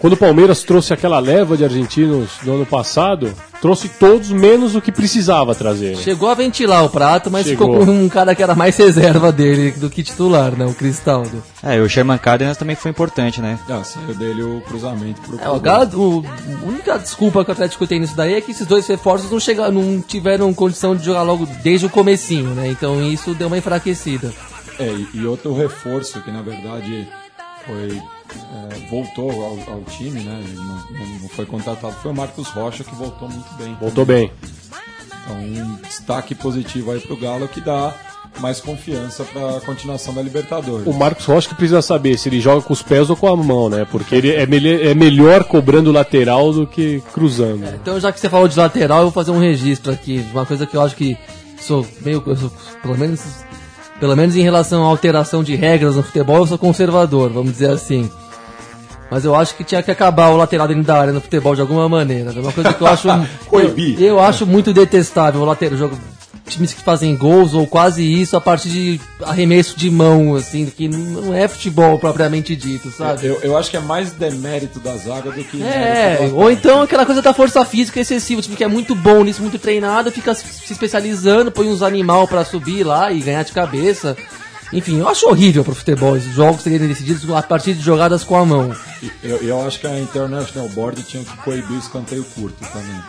quando o Palmeiras trouxe aquela leva de argentinos no ano passado, trouxe todos menos o que precisava trazer. Né? Chegou a ventilar o prato, mas Chegou. ficou com um cara que era mais reserva dele do que titular, né? O Cristaldo. É, e o Sherman Cárdenas também foi importante, né? Ah, saiu dele o cruzamento pro é, o Galo, o, a única desculpa que o Atlético tem nisso daí é que esses dois reforços não, chegaram, não tiveram condição de jogar logo desde o comecinho, né? Então isso deu uma enfraquecida. É, e outro reforço que na verdade foi é, voltou ao, ao, time, né? Não, não, foi contratado, foi o Marcos Rocha que voltou muito bem. Voltou bem. Então, um destaque positivo aí pro Galo que dá mais confiança para a continuação da Libertadores. O Marcos Rocha que precisa saber se ele joga com os pés ou com a mão, né? Porque ele é, me é melhor cobrando lateral do que cruzando. É, então, já que você falou de lateral, eu vou fazer um registro aqui. Uma coisa que eu acho que sou meio. Sou, pelo menos pelo menos em relação à alteração de regras no futebol, eu sou conservador, vamos dizer assim. Mas eu acho que tinha que acabar o lateral dentro da área no futebol de alguma maneira. É uma coisa que eu acho. Coibir. eu, eu acho muito detestável o lateral. Jogo, times que fazem gols ou quase isso a partir de arremesso de mão, assim, que não é futebol propriamente dito, sabe? Eu, eu acho que é mais demérito da zaga do que. É, ou então aquela coisa da força física excessiva, tipo, que é muito bom nisso, muito treinado, fica se especializando, põe uns animal pra subir lá e ganhar de cabeça. Enfim, eu acho horrível pro futebol esses jogos serem decididos a partir de jogadas com a mão. Eu, eu acho que a International Board tinha que coibir o escanteio curto também.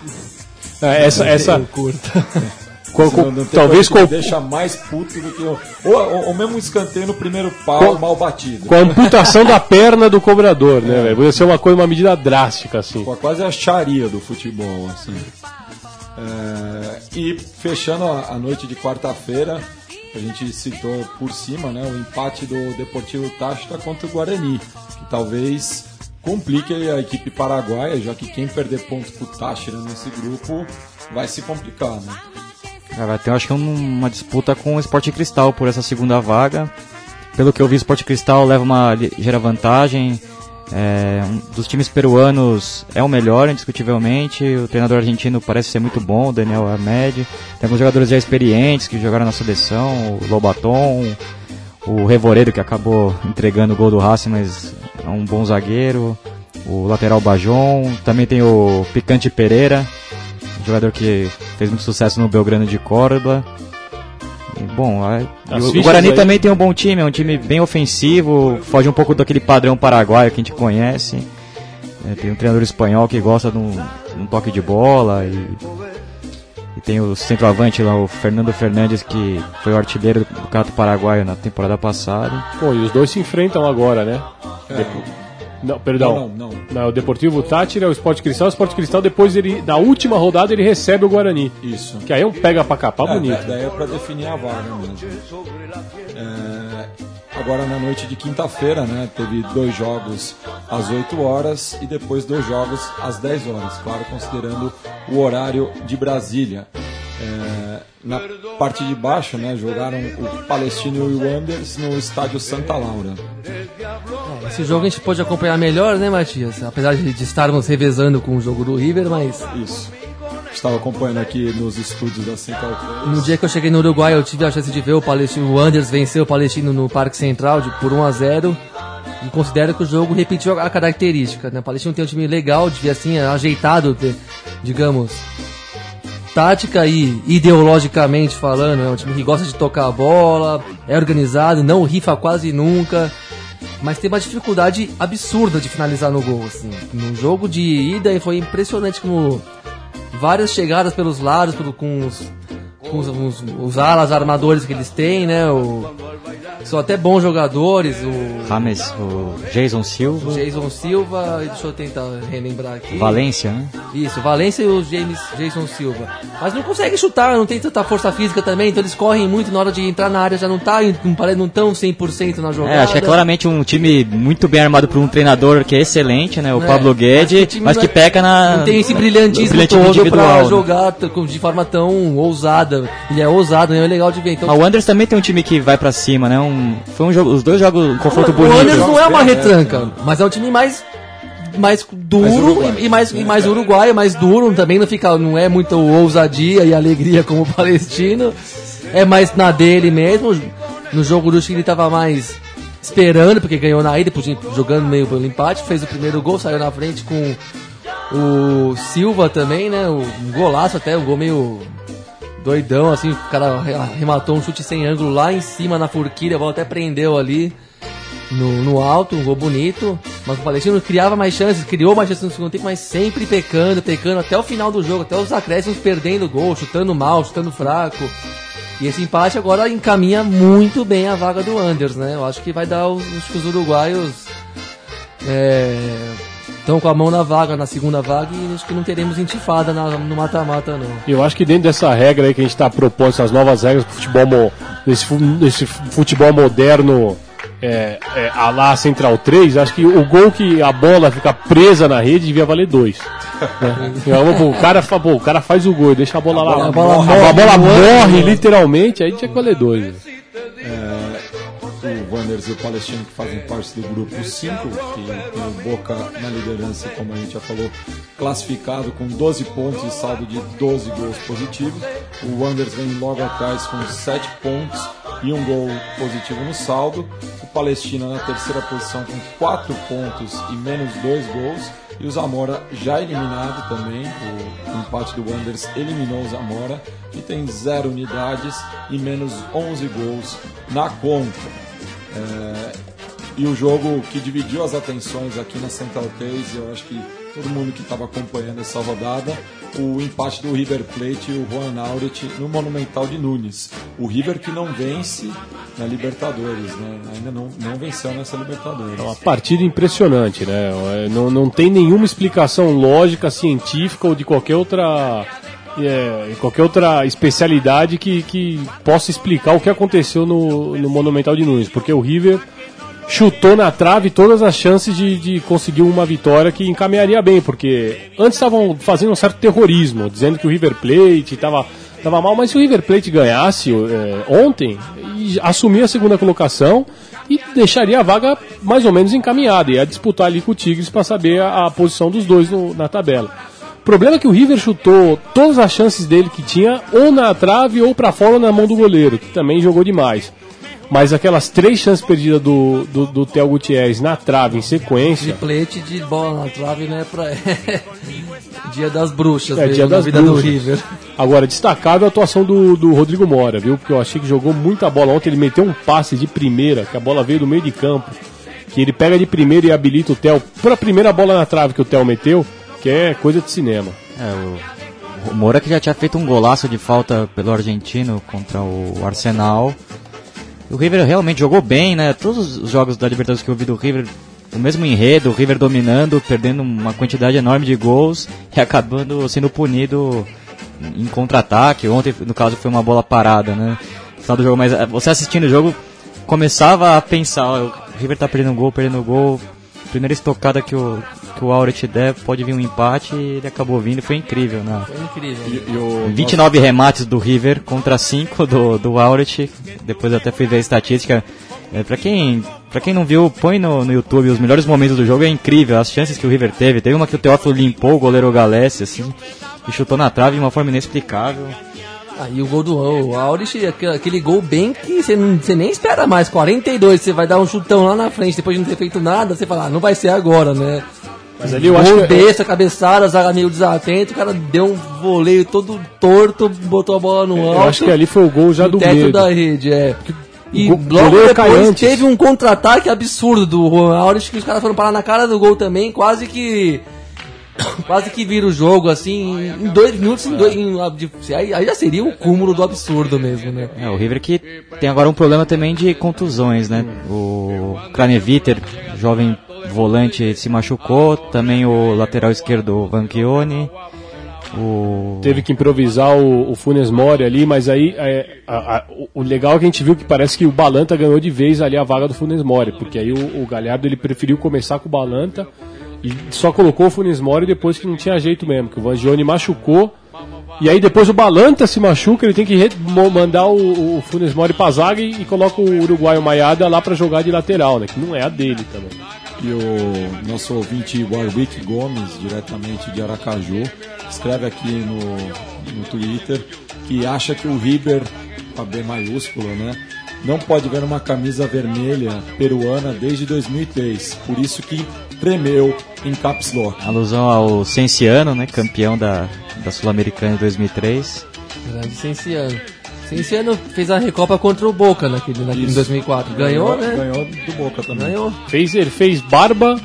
É, essa, essa, curto. tem talvez com, que deixa mais puto do que o. Ou, ou, mesmo um escanteio no primeiro pau mal batido. com a amputação da perna do cobrador, né, velho? Podia ser uma coisa, uma medida drástica, assim. Pô, quase a charia do futebol, assim. É, e fechando a, a noite de quarta-feira, a gente citou por cima né, o empate do Deportivo Táchira contra o Guarani, que talvez complique a equipe paraguaia, já que quem perder pontos pro Táchira nesse grupo vai se complicar, né? Vai ter, acho que um- uma disputa com o Sport Cristal por essa segunda vaga. Pelo que eu vi, o Sport Cristal leva uma ligeira vantagem. É, um dos times peruanos é o melhor, indiscutivelmente. O treinador argentino parece ser muito bom, o Daniel Ahmed. Tem alguns jogadores já experientes que jogaram na seleção, o Lobaton, o Revoredo, que acabou entregando o gol do Racing, mas é um bom zagueiro. O lateral Bajon. Também tem o Picante Pereira, jogador que fez muito sucesso no Belgrano de Córdoba. E, bom, e o, o Guarani aí- também tem um bom time, é um time bem ofensivo, foge um pouco daquele padrão paraguaio que a gente conhece. É, tem um treinador espanhol que gosta de um, de um toque de bola e, e tem o centroavante lá, o Fernando Fernandes, que foi o artilheiro do Campeonato Paraguaio na temporada passada. Pô, e os dois se enfrentam agora, né? Não, perdão. Não, não, Não, o Deportivo Tátira, o Sport Cristal. O Sport Cristal, depois, ele, na última rodada, ele recebe o Guarani. Isso. Que aí é um pega pra capar É, bonito. da- daí é pra definir a vaga mesmo. É, agora na noite de quinta-feira, né, teve dois jogos às 8 horas e depois dois jogos às 10 horas, claro, considerando o horário de Brasília. É, na parte de baixo, né, jogaram o Palestino e o Wanderers no estádio Santa Laura. Esse jogo a gente pode acompanhar melhor, né, Matias? Apesar de, de estarmos revezando com o jogo do River, mas Isso. Estava acompanhando aqui nos estúdios da Central 3. no dia que eu cheguei no Uruguai eu tive a chance de ver o Palestino, o Anders vencer o Palestino no Parque Central de, por 1 a 0 e considero que o jogo repetiu a característica, né? O Palestino tem um time legal, devia assim, ajeitado, de- digamos, tática e ideologicamente falando, é um time que gosta de tocar a bola, é organizado, não rifa quase nunca, mas tem uma dificuldade absurda de finalizar no gol, assim. No jogo de ida foi impressionante como várias chegadas pelos lados, com, os, com os, os- os alas armadores que eles têm, né? O, são até bons jogadores, o Rames, o Jason Silva, Jason Silva, deixa eu tentar relembrar aqui. Valência, né? Isso, Valência e o James, Jason Silva. Mas não consegue chutar, não tem tanta força física também, então eles correm muito na hora de entrar na área, já não tá, não pare- não tão 100% na jogada. É, acho que é claramente um time muito bem armado por um treinador que é excelente, né? O É, Pablo acho que Guede, o time mas não que é- peca na. Não tem esse brilhantismo, brilhantismo todo individual, pra né? jogar com- de forma tão ousada. Ele é ousado, né? É legal de ver. Então, Mas o Anders também tem um time que vai pra cima, né? Um, foi um jogo, os dois jogos, um confronto o bonito. Anders não é uma É, retranca, mas é um time mais mais duro Mais e, e mais, e mais uruguaio, mais duro, também não fica, não é muita ousadia e alegria como o palestino, é mais na dele mesmo. No jogo do Chile ele tava mais esperando, porque ganhou na ida, depois jogando meio pelo empate, fez o primeiro gol, saiu na frente com o Silva também, né? O, um golaço até, um gol meio doidão, assim, o cara arrematou um chute sem ângulo lá em cima na forquilha, a bola até prendeu ali no, no alto, um gol bonito. Mas o Palestino criava mais chances, criou mais chances no segundo tempo, mas sempre pecando, pecando até o final do jogo, até os acréscimos perdendo gol, chutando mal, chutando fraco. E esse empate agora encaminha muito bem a vaga do Anders, né? Eu acho que vai dar os, os uruguaios estão com a mão na vaga, na segunda vaga, e acho que não teremos intifada na- no mata-mata, não. Eu acho que dentro dessa regra aí que a gente está propondo, essas novas regras pro futebol, desse, fu- desse futebol moderno é, é, a lá Central 3, acho que o gol que a bola fica presa na rede devia valer dois. né? Então, pô, o, cara, pô, o cara faz o gol e deixa a bola lá. A bola a morre bola no morre ângulo, né? literalmente, aí tinha que valer dois. né? O Wanderers e o Palestino que fazem parte do grupo 5, que tem o Boca na liderança, como a gente já falou, classificado com 12 pontos e saldo de 12 gols positivos. O Wanderers vem logo atrás com 7 pontos e um gol positivo no saldo. O Palestina na terceira posição com 4 pontos e menos 2 gols. E o Zamora já eliminado também. O empate do Wanderers eliminou o Zamora e tem 0 unidades e menos 11 gols na conta. É, e o jogo que dividiu as atenções aqui na Central 3, eu acho que todo mundo que estava acompanhando essa rodada, o empate do River Plate e o Juan Auret no Monumental de Nunes. O River que não vence na Libertadores, né? ainda não, não venceu nessa Libertadores. É uma partida impressionante, né? Não, não tem nenhuma explicação lógica, científica ou de qualquer outra é, qualquer outra especialidade que, que possa explicar o que aconteceu no, no Monumental de Nunes, porque o River chutou na trave todas as chances de, de conseguir uma vitória que encaminharia bem, porque antes estavam fazendo um certo terrorismo, dizendo que o River Plate estava tava mal, mas se o River Plate ganhasse é, ontem, assumia a segunda colocação e deixaria a vaga mais ou menos encaminhada, ia disputar ali com o Tigres para saber a, a, posição dos dois no, na tabela. O problema é que o River chutou todas as chances dele que tinha, ou na trave, ou para fora, ou na mão do goleiro, que também jogou demais. Mas aquelas três chances perdidas do, do, do Theo Gutierrez na trave em sequência. Triplete de bola na trave, né? Pra... dia das bruxas, é, dia das vida bruxas. do River. Agora, destacável a atuação do, do Rodrigo Mora, viu? Porque eu achei que jogou muita bola ontem. Ele meteu um passe de primeira, que a bola veio do meio de campo. Que ele pega de primeira e habilita o Theo para a primeira bola na trave que o Theo meteu que é coisa de cinema. É, o, o Moura que já tinha feito um golaço de falta pelo argentino contra o Arsenal. O River realmente jogou bem, né? Todos os jogos da Libertadores que eu vi do River, o mesmo enredo, o River dominando, perdendo uma quantidade enorme de gols e acabando sendo punido em contra-ataque. Ontem, no caso, foi uma bola parada, né? Final do jogo, mas eh, você assistindo o jogo começava a pensar, ó, o River tá perdendo gol, perdendo gol. Primeira estocada que o, que o Auret der, pode vir um empate e ele acabou vindo, foi incrível, né? Foi incrível. E, e o 29 nosso... remates do River contra 5 do, do Auret, depois até fui ver a estatística. É, pra, quem, pra quem não viu, põe no, no YouTube os melhores momentos do jogo, é incrível, as chances que o River teve. Teve uma que o Teófilo limpou o goleiro Galesse, assim, e chutou na trave de uma forma inexplicável. Aí o gol do o Aurich, aquele gol bem que você, não, você nem espera mais. 42, você vai dar um chutão lá na frente, depois de não ter feito nada, você fala, ah, não vai ser agora, né? Mas ali eu acho que... besta, cabeçada, zaga meio desatento, o cara deu um voleio todo torto, botou a bola no alto. Eu acho que ali foi o gol já do teto medo. da rede, é. E o logo depois teve um contra-ataque absurdo do Juan Aurich, que os caras foram parar na cara do gol também, quase que quase que vira o jogo assim em dois minutos em dois, em, aí, aí, já seria o cúmulo do absurdo mesmo né é, o River que tem agora um problema também de contusões né o Kraneviter jovem volante se machucou, também o lateral esquerdo Vanchione. O... Teve que improvisar o, o Funes Mori ali, mas aí é, a, a, o legal é que a gente viu que parece que o Balanta ganhou de vez ali a vaga do Funes Mori, porque aí o, o Galhardo ele preferiu começar com o Balanta e só colocou o Funes Mori depois que não tinha jeito mesmo, que o Vangione machucou e aí depois o Balanta se machuca, ele tem que mandar o, o Funes Mori pra zaga e, e coloca o uruguaio Maiada lá para jogar de lateral, né? Que não é a dele também. E o nosso ouvinte Warwick Gomes, diretamente de Aracaju, escreve aqui no, no Twitter que acha que o River, a B maiúsculo, né? Não pode ver uma camisa vermelha peruana desde 2003. Por isso que tremeu em caps lock. Alusão ao Cenciano, né? Campeão da, da Sul-Americana em 2003. Grande Cenciano. Esse ano fez a Recopa contra o Boca naquele, naquele em 2004. Ganhou, ganhou, né? Ganhou do Boca também. Ganhou. Fez, ele fez barba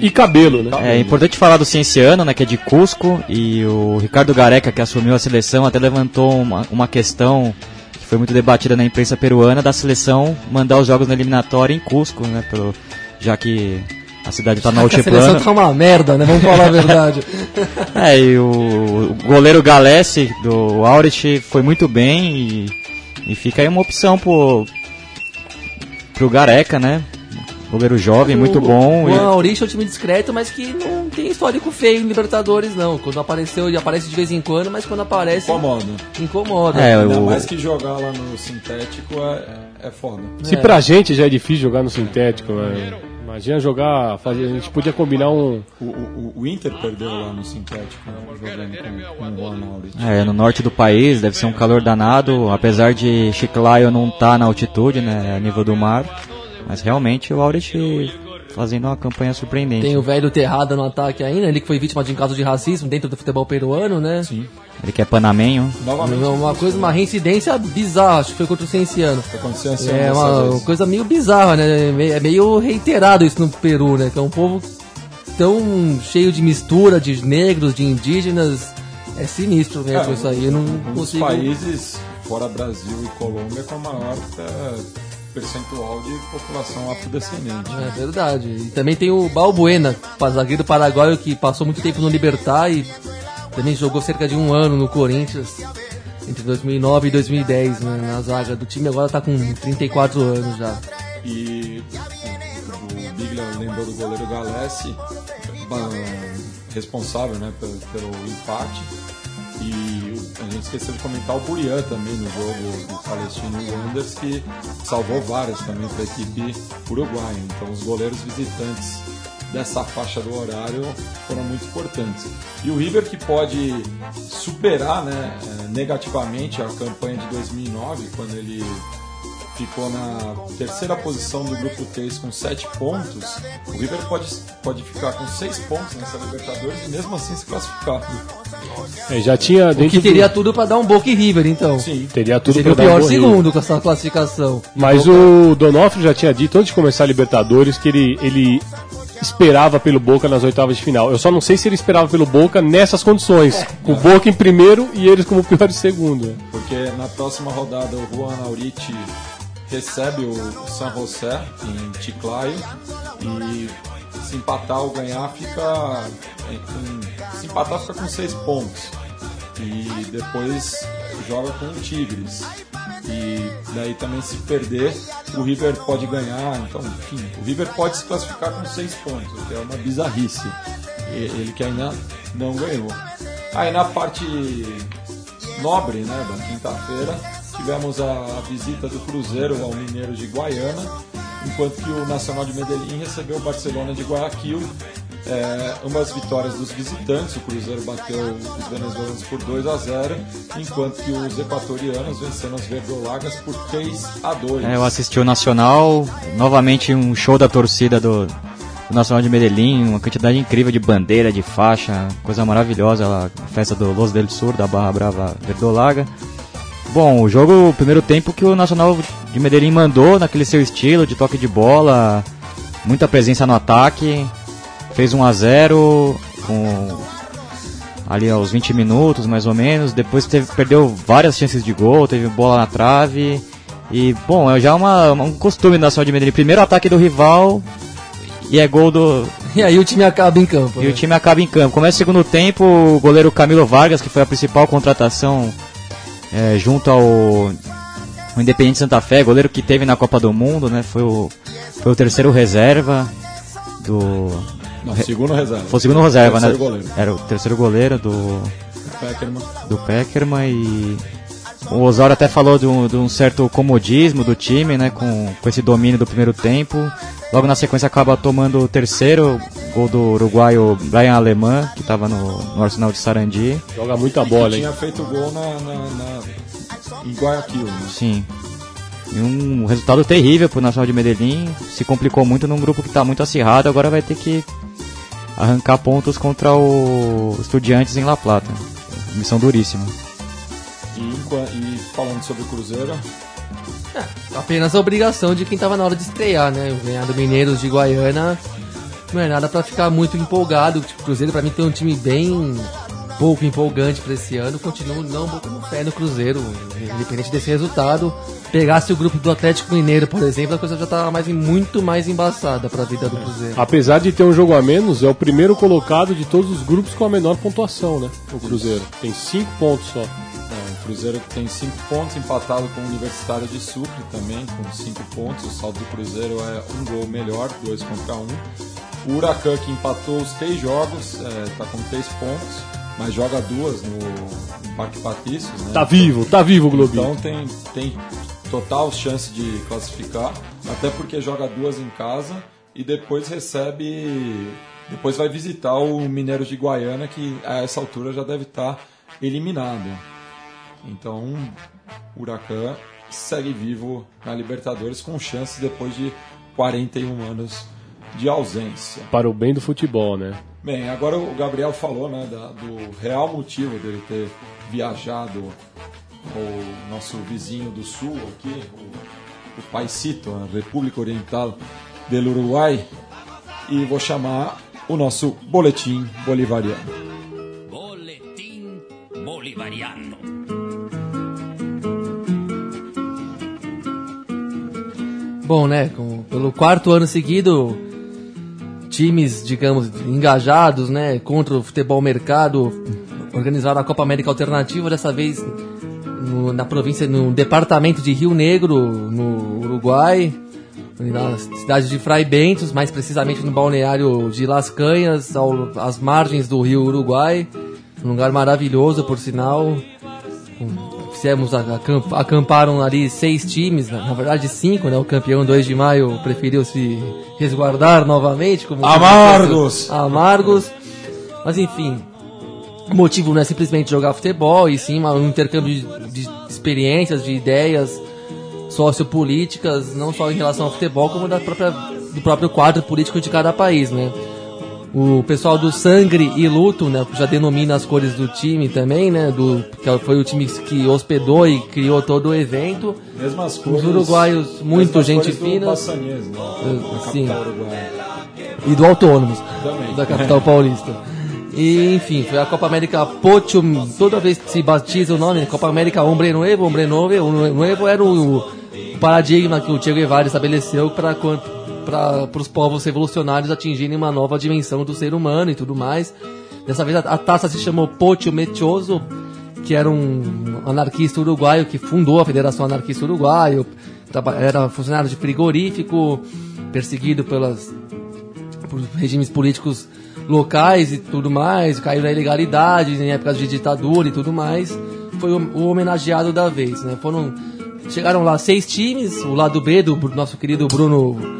e cabelo, né? É importante falar do Cienciano, né, que é de Cusco, e o Ricardo Gareca, que assumiu a seleção, até levantou uma, uma questão que foi muito debatida na imprensa peruana, da seleção mandar os jogos na eliminatória em Cusco, né, pelo, já que a cidade tá no altiplano. A seleção tá uma merda, né? Vamos falar a verdade. é, e o, o goleiro Galesse do Aurit foi muito bem e, e fica aí uma opção pro, pro Gareca, né? Goleiro jovem, muito bom. O e- Maurício é um time discreto, mas que não tem histórico feio em Libertadores, não. Quando apareceu, ele aparece de vez em quando, mas quando aparece, Incomoda. incomoda. É, Ainda o- mais que jogar lá no sintético é, é foda. Se pra gente já é difícil jogar no sintético, né? Imagina jogar. Fazer, a gente podia combinar um. O, o, o Inter perdeu lá no sintético, né, jogando com, com o Aurich. É, no norte do país, deve ser um calor danado, apesar de Chiclayo não estar na altitude, né, a nível do mar. Mas realmente o Aurich fazendo uma campanha surpreendente. Tem o velho Terrada no ataque ainda, ele que foi vítima de um caso de racismo dentro do futebol peruano, né? Sim. Ele que é panamenho. Novamente, Uma coisa, uma reincidência bizarra, acho que foi contra o Cienciano. aconteceu assim É uma coisa meio bizarra, né? É meio- É meio reiterado isso no Peru, né? Que é um povo tão cheio de mistura de negros, de indígenas. É sinistro mesmo É, isso aí. Eu não Um dos consigo. países, fora Brasil e Colômbia, com a maior é, percentual de população afrodescendente. É verdade. E também tem o Balbuena, zagueiro paraguaio que passou muito tempo no Libertar e também jogou cerca de um ano no Corinthians. Entre 2009 e 2010, né, na zaga do time, agora tá com 34 anos já. E o Biglia lembrou do goleiro Galessi, responsável né, pelo, pelo empate. E a gente esqueceu de comentar o Burian também no jogo do Palestino Wanderers, que salvou várias também para a equipe uruguaia. Então os goleiros visitantes dessa faixa do horário foram muito importantes. E o River que pode superar né, eh, negativamente a campanha de 2009, quando ele ficou na terceira posição do grupo 3 com 7 pontos, o River pode, pode ficar com 6 pontos nessa Libertadores e mesmo assim se classificar. É, já tinha O dentro que teria do, tudo pra dar um Boca e River, então. Sim. teria tudo Seria o dar um pior bom segundo com essa classificação. Mas o Donofrio já tinha dito antes de começar a Libertadores que ele, ele esperava pelo Boca nas oitavas de final. Eu só não sei se ele esperava pelo Boca nessas condições. Com o Boca em primeiro e eles como pior em segundo. Porque na próxima rodada o Juan Aurich recebe o San José em Chiclayo e se empatar ou ganhar fica em- com, se empatar fica com 6 pontos. E depois joga com o Tigres. E daí também se perder o River pode ganhar. Então enfim o River pode se classificar com 6 pontos que é uma bizarrice. Ele que ainda não ganhou. Aí na parte nobre né, da quinta-feira, tivemos a, visita do Cruzeiro ao Mineiro de Guaiana, enquanto que o Nacional de Medellín recebeu o Barcelona de Guayaquil. É, ambas vitórias dos visitantes, o Cruzeiro bateu os venezuelanos por 2 a 0, enquanto que os equatorianos venceram os verdolagas por 3 a 2. É, eu assisti o Nacional, novamente um show da torcida do, do Nacional de Medellín, uma quantidade incrível de bandeira, de faixa, coisa maravilhosa, a festa do Los del Sur, da Barra Brava Verdolaga. Bom, o jogo, o primeiro tempo que o Nacional de Medellín mandou naquele seu estilo de toque de bola, muita presença no ataque, fez 1 a 0 com ali aos 20 minutos mais ou menos, depois teve, perdeu várias chances de gol, teve bola na trave. E bom, é já uma, um costume do Nacional de Medellín, primeiro ataque do rival e é gol do, E aí o time acaba em campo. e né? o time acaba em campo. Começa o segundo tempo, o goleiro Camilo Vargas, que foi a principal contratação é, junto ao, Independente Santa Fé, goleiro que teve na Copa do Mundo, né? Foi o, foi o terceiro reserva do. Não, segundo reserva. Foi o segundo reserva, né? goleiro. Era o terceiro goleiro do, Peckerman. do Peckerman e. O Osório até falou de um, de um certo comodismo do time, né? Com, com esse domínio do primeiro tempo. Logo na sequência acaba tomando o terceiro gol do uruguaio Brian Alemã, que estava no, no Arsenal de Sarandi. Joga muita Que bola, hein? tinha feito gol na, na, na- em Guayaquil. Né? Sim. E um resultado terrível pro Nacional de Medellín. Se complicou muito num grupo que está muito acirrado. Agora vai ter que arrancar pontos contra o Estudiantes em La Plata. Missão duríssima. E, e falando sobre o Cruzeiro, Apenas a obrigação de quem tava na hora de estrear, né? Ganhar do Mineiros de Guaiana não é nada pra ficar muito empolgado. Tipo, o Cruzeiro pra mim tem um time bem pouco empolgante pra esse ano. Continuo não botando fé no Cruzeiro, independente desse resultado. Pegasse o grupo do Atlético Mineiro, por exemplo, a coisa já tá mais, muito mais embaçada pra vida do Cruzeiro. Apesar de ter um jogo a menos, é o primeiro colocado de todos os grupos com a menor pontuação, né? O Cruzeiro. Tem cinco pontos só. É, o Cruzeiro que tem 5 pontos, empatado com o Universitário de Sucre também, com 5 pontos. O saldo do Cruzeiro é um gol melhor, 2 contra 1. Um. O Huracan que empatou os três jogos, está com 3 pontos, mas joga duas no, no Parque Patrícios. Né? Tá vivo, tá vivo o Globinho. Então tem, tem total chance de classificar, até porque joga duas em casa e depois recebe. Depois vai visitar o Mineiros de Guaiana, que a essa altura já deve estar eliminado. Então, o Huracan segue vivo na Libertadores com chances depois de 41 anos de ausência. Para o bem do futebol, né? Bem, agora o Gabriel falou né, da, do real motivo dele ter viajado o nosso vizinho do sul aqui, o, o Paisito, a República Oriental do Uruguai, e vou chamar o nosso boletim bolivariano. Boletim bolivariano. Bom, né, com, pelo quarto ano seguido, times, digamos, engajados, né, contra o futebol mercado, organizaram a Copa América Alternativa, dessa vez no, na província, no departamento de Rio Negro, no Uruguai, na cidade de Fray Bentos, mais precisamente no balneário de Las Canhas, ao, às margens do rio Uruguai, um lugar maravilhoso, por sinal. Fizemos, acamp, acamparam ali seis times, na, na, verdade cinco, né? O campeão 2 de maio preferiu se resguardar novamente. Como Amargos! Amargos. Mas enfim, o motivo não é simplesmente jogar futebol, e sim um intercâmbio de, de experiências, de ideias sociopolíticas, não só em relação ao futebol, como da própria, do próprio quadro político de cada país, né? O pessoal do Sangre e Luto, né, já denomina as cores do time também, né, do que foi o time que hospedou e criou todo o evento. Mesmas cores. Os uruguaios muito gente fina. Bassanese, né, Sim. E do Autônomos, Também. da capital paulista. E, enfim, foi a Copa América Pocho, toda vez que se batiza o nome, Copa América Hombre Nuevo, Hombre Nuevo, o Nuevo era o, paradigma que o Che Guevara estabeleceu para para os povos revolucionários atingirem uma nova dimensão do ser humano e tudo mais. Dessa vez a, a taça se chamou Pocho Mechoso, que era um anarquista uruguaio que fundou a Federação Anarquista Uruguaio, era funcionário de frigorífico, perseguido pelas por regimes políticos locais e tudo mais, caiu na ilegalidade em épocas de ditadura e tudo mais. Foi o, o homenageado da vez, né? Foram chegaram lá seis times, o lado B do nosso querido Bruno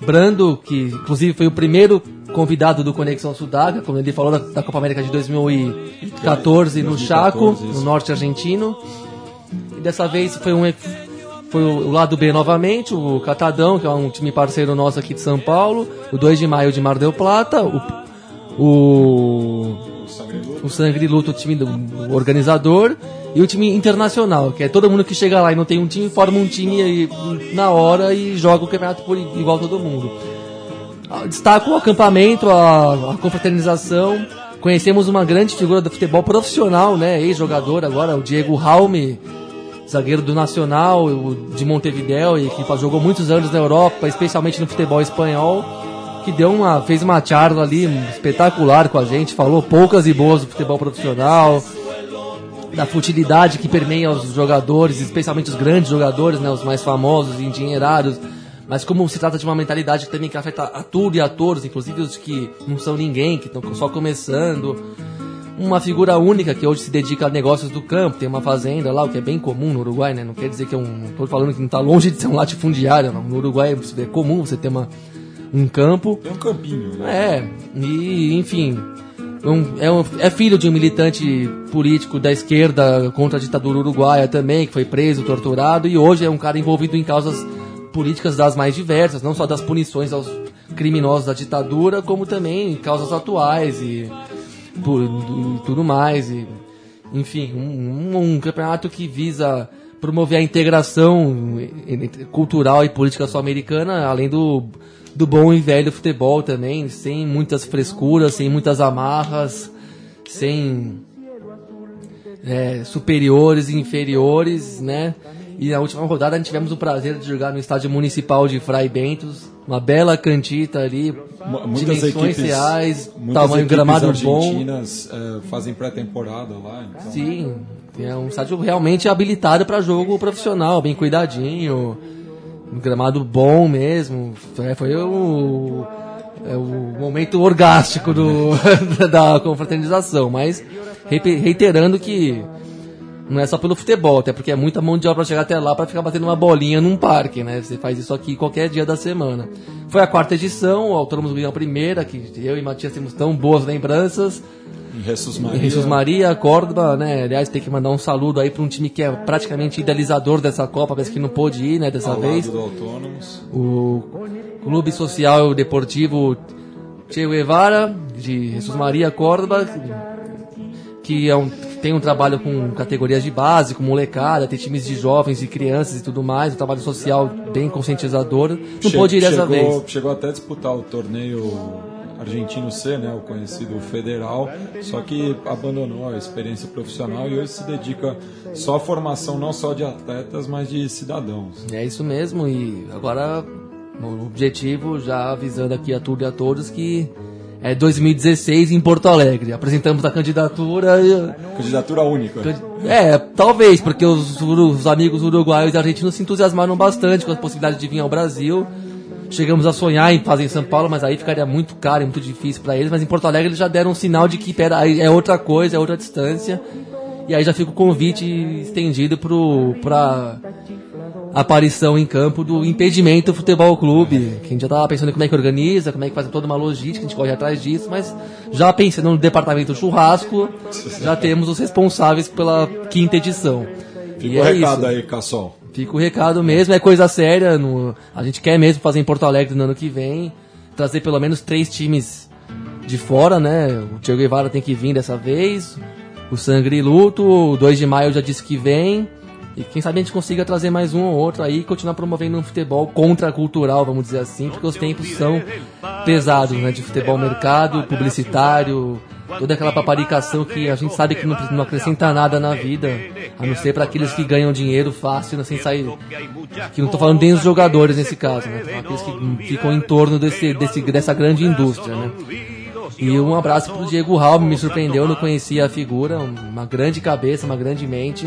Brando, que inclusive foi o primeiro convidado do Conexão Sudaca, como ele falou da, da Copa América de 2014 no Chaco, no norte argentino. E dessa vez foi um foi o lado B novamente, o Catadão, que é um time parceiro nosso aqui de São Paulo, o 2 de maio de Mar del Plata, o o, o Sangue Luto, o time do o organizador, e o time internacional, que é todo mundo que chega lá e não tem um time, forma um time aí, na hora e joga o campeonato por igual todo mundo. Destaco o acampamento, a, a confraternização. Conhecemos uma grande figura do futebol profissional, né? Ex-jogador agora, o Diego Raume, zagueiro do Nacional, de Montevideo, e que jogou muitos anos na Europa, especialmente no futebol espanhol que deu uma fez uma charla ali espetacular com a gente, falou poucas e boas do futebol profissional, da futilidade que permeia os jogadores, especialmente os grandes jogadores, né, os mais famosos e endinheirados, mas como se trata de uma mentalidade que também que afeta a tudo e a todos, inclusive os que não são ninguém, que estão só começando. Uma figura única que hoje se dedica a negócios do campo, tem uma fazenda lá, o que é bem comum no Uruguai, né? Não quer dizer que é um. Não tô falando que não está longe de ser um latifundiário, não. No Uruguai é comum você ter uma, um campo. Tem um campinho, né? É, e enfim. Um, é, um, é, filho de um militante político da esquerda contra a ditadura uruguaia também, que foi preso, torturado, e hoje é um cara envolvido em causas políticas das mais diversas, não só das punições aos criminosos da ditadura, como também em causas atuais e, por, e tudo mais. E, enfim, um, um, um campeonato que visa promover a integração cultural e política sul-americana, além do do bom e velho futebol também, sem muitas frescuras, sem muitas amarras, sem é, superiores e inferiores, né? E na última rodada a gente tivemos o prazer de jogar no estádio municipal de Fray Bentos, uma bela cantita ali, Muitas dimensões equipes, reais, tamanho gramado bom. eh, fazem pré-temporada lá. Então, Sim, é um estádio realmente habilitado para jogo profissional, bem cuidadinho, um gramado bom mesmo. É, foi o, é o momento orgástico do, da confraternização, mas reiterando que não é só pelo futebol, até porque é muita mão de obra pra chegar até lá para ficar batendo uma bolinha num parque, né? Você faz isso aqui qualquer dia da semana. Foi a quarta edição, o Autônomos ganhou a primeira, que eu e Matias temos tão boas lembranças. em Jesus Maria. Jesus Maria, Córdoba, né? Aliás, tem que mandar um saludo aí para um time que é praticamente idealizador dessa Copa, mas que não pôde ir, né, dessa ao vez. lado do Autônomos. O Clube Social Deportivo Che Guevara, de Jesus Maria, Córdoba, que é um, tem um trabalho com categorias de base, com molecada, tem times de jovens e crianças e tudo mais, um trabalho social bem conscientizador. Não Che- pôde ir dessa chegou, vez. Chegou até a disputar o torneio argentino C, né, o conhecido federal, só que abandonou a experiência profissional e hoje se dedica só à formação não só de atletas, mas de cidadãos. É isso mesmo, e agora o objetivo, já avisando aqui a tudo e a todos, que é 2016 em Porto Alegre. Apresentamos a candidatura. Candidatura única. É, talvez, porque os, os amigos uruguaios e argentinos se entusiasmaram bastante com a possibilidade de vir ao Brasil. Chegamos a sonhar em fazer em São Paulo, mas aí ficaria muito caro e muito difícil para eles. Mas em Porto Alegre eles já deram um sinal de que pera, é outra coisa, é outra distância. E aí já fica o convite estendido para aparição em campo do Impedimento Futebol Clube. Que a gente já tava pensando em como é que organiza, como é que faz toda uma logística, a gente corre atrás disso, mas já pensando no departamento churrasco, já temos os responsáveis pela quinta edição. Fica E o é recado isso. aí, Cassol. Fica o recado mesmo, é coisa séria. no- a gente quer mesmo fazer em Porto Alegre no ano que vem, trazer pelo menos três times de fora, né? O Thiago Guevara tem que vir dessa vez, o Sangre e Luto, o 2 de maio já disse que vem. E quem sabe a gente consiga trazer mais um ou outro aí e continuar promovendo um futebol contracultural, vamos dizer assim, porque os tempos são pesados, né? De futebol mercado, publicitário, toda aquela paparicação que a gente sabe que não, não acrescenta nada na vida, a não ser para aqueles que ganham dinheiro fácil, né, sem sair. Que não tô falando nem dos jogadores nesse caso, né? Aqueles que ficam em torno desse, desse, dessa grande indústria, né? E um abraço pro Diego Raul, me surpreendeu, eu não conhecia a figura, uma grande cabeça, uma grande mente.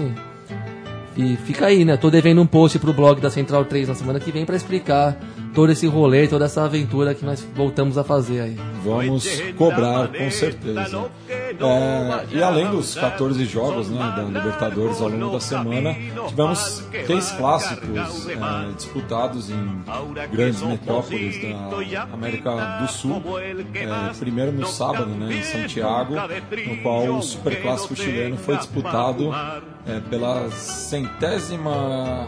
E fica aí, né? Tô devendo um post pro blog da Central 3 na semana que vem para explicar todo esse rolê, toda essa aventura que nós voltamos a fazer aí. Vamos cobrar, com certeza. É, e além dos 14 jogos né, da Libertadores ao longo da semana, tivemos três clássicos é, disputados em grandes metrópoles da América do Sul. É, primeiro no sábado, né, em Santiago, no qual o Super Clássico chileno foi disputado é, pela centésima,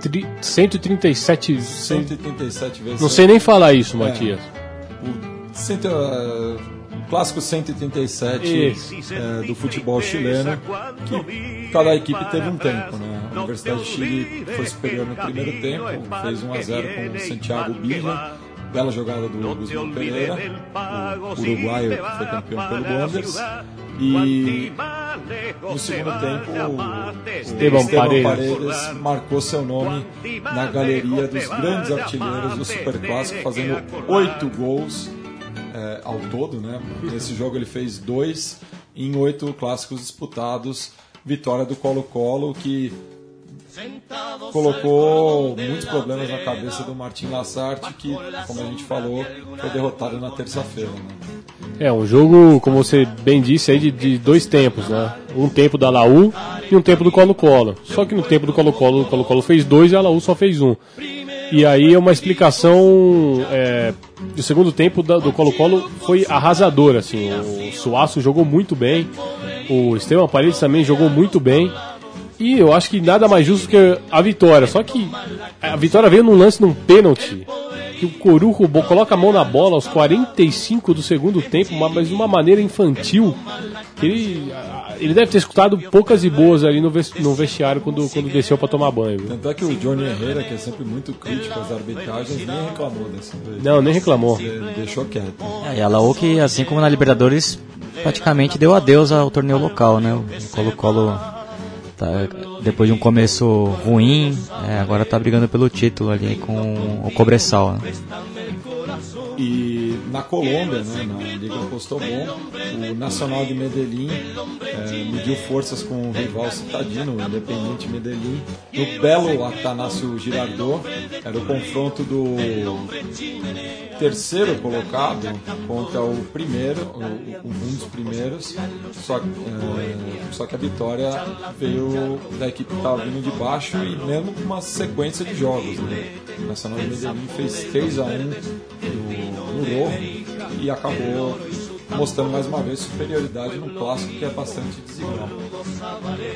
Tri- 137. 137 vezes. Não sei nem falar isso, Matias. o cento, eh, clássico 137 Isso. eh, do futebol chileno, que cada equipe teve um tempo. Né? A Universidade de Chile foi superior no primeiro tempo, fez 1 a 0 com o Santiago Bija. Bela jogada do Guzmán Pereira, o uruguaio que foi campeão pelo Wanderers. E no segundo tempo, o Esteban Esteban Paredes. Paredes marcou seu nome na galeria dos grandes artilheiros do Superclássico, fazendo oito gols é, ao todo, né? Nesse jogo ele fez dois em oito clássicos disputados. Vitória do Colo-Colo que colocou muitos problemas na cabeça do Martin Lassarte, que, como a gente falou, foi derrotado na terça-feira. Né? É, um jogo, como você bem disse, aí de, de dois tempos, né? Um tempo da Laú e um tempo do Colo-Colo. Só que no tempo do Colo-Colo, o Colo-Colo fez dois e a Laú só fez um. E aí é uma explicação é, do segundo tempo da- do Colo-Colo foi arrasadora, assim. O Suaço jogou muito bem, o Esteban Paredes também jogou muito bem. E eu acho que nada mais justo que a vitória. Só que a vitória veio num lance num pênalti. Que o Corujo bo- coloca a mão na bola aos 45 do segundo tempo, ma- mas de uma maneira infantil. que Ele, ele deve ter escutado poucas e boas ali no ves- no vestiário quando, quando desceu para tomar banho. viu? Tanto é que o Johnny Herrera, que é sempre muito crítico às arbitragens, nem reclamou dessa vez. Não, nem reclamou. Ele deixou quieto. É, e a Laú que, assim como na Libertadores, praticamente deu adeus ao torneio local, né? O Colo-Colo tá, depois de um começo ruim, é, agora está brigando pelo título ali com o Cobressal. Né? E na Colômbia, né, na Liga Postobon, o Nacional de Medellín é, mediu forças com o rival citadino, o Independente Medellín. No belo Atanásio Girardot, era o confronto do terceiro colocado contra o primeiro, um dos primeiros, só, é, só que a vitória veio da equipe que estava vindo de baixo e mesmo com uma sequência de jogos. Né? O Nacional de Medellín fez 3 a 1 no, no Rojo e acabou mostrando mais uma vez superioridade no clássico que é bastante desigual.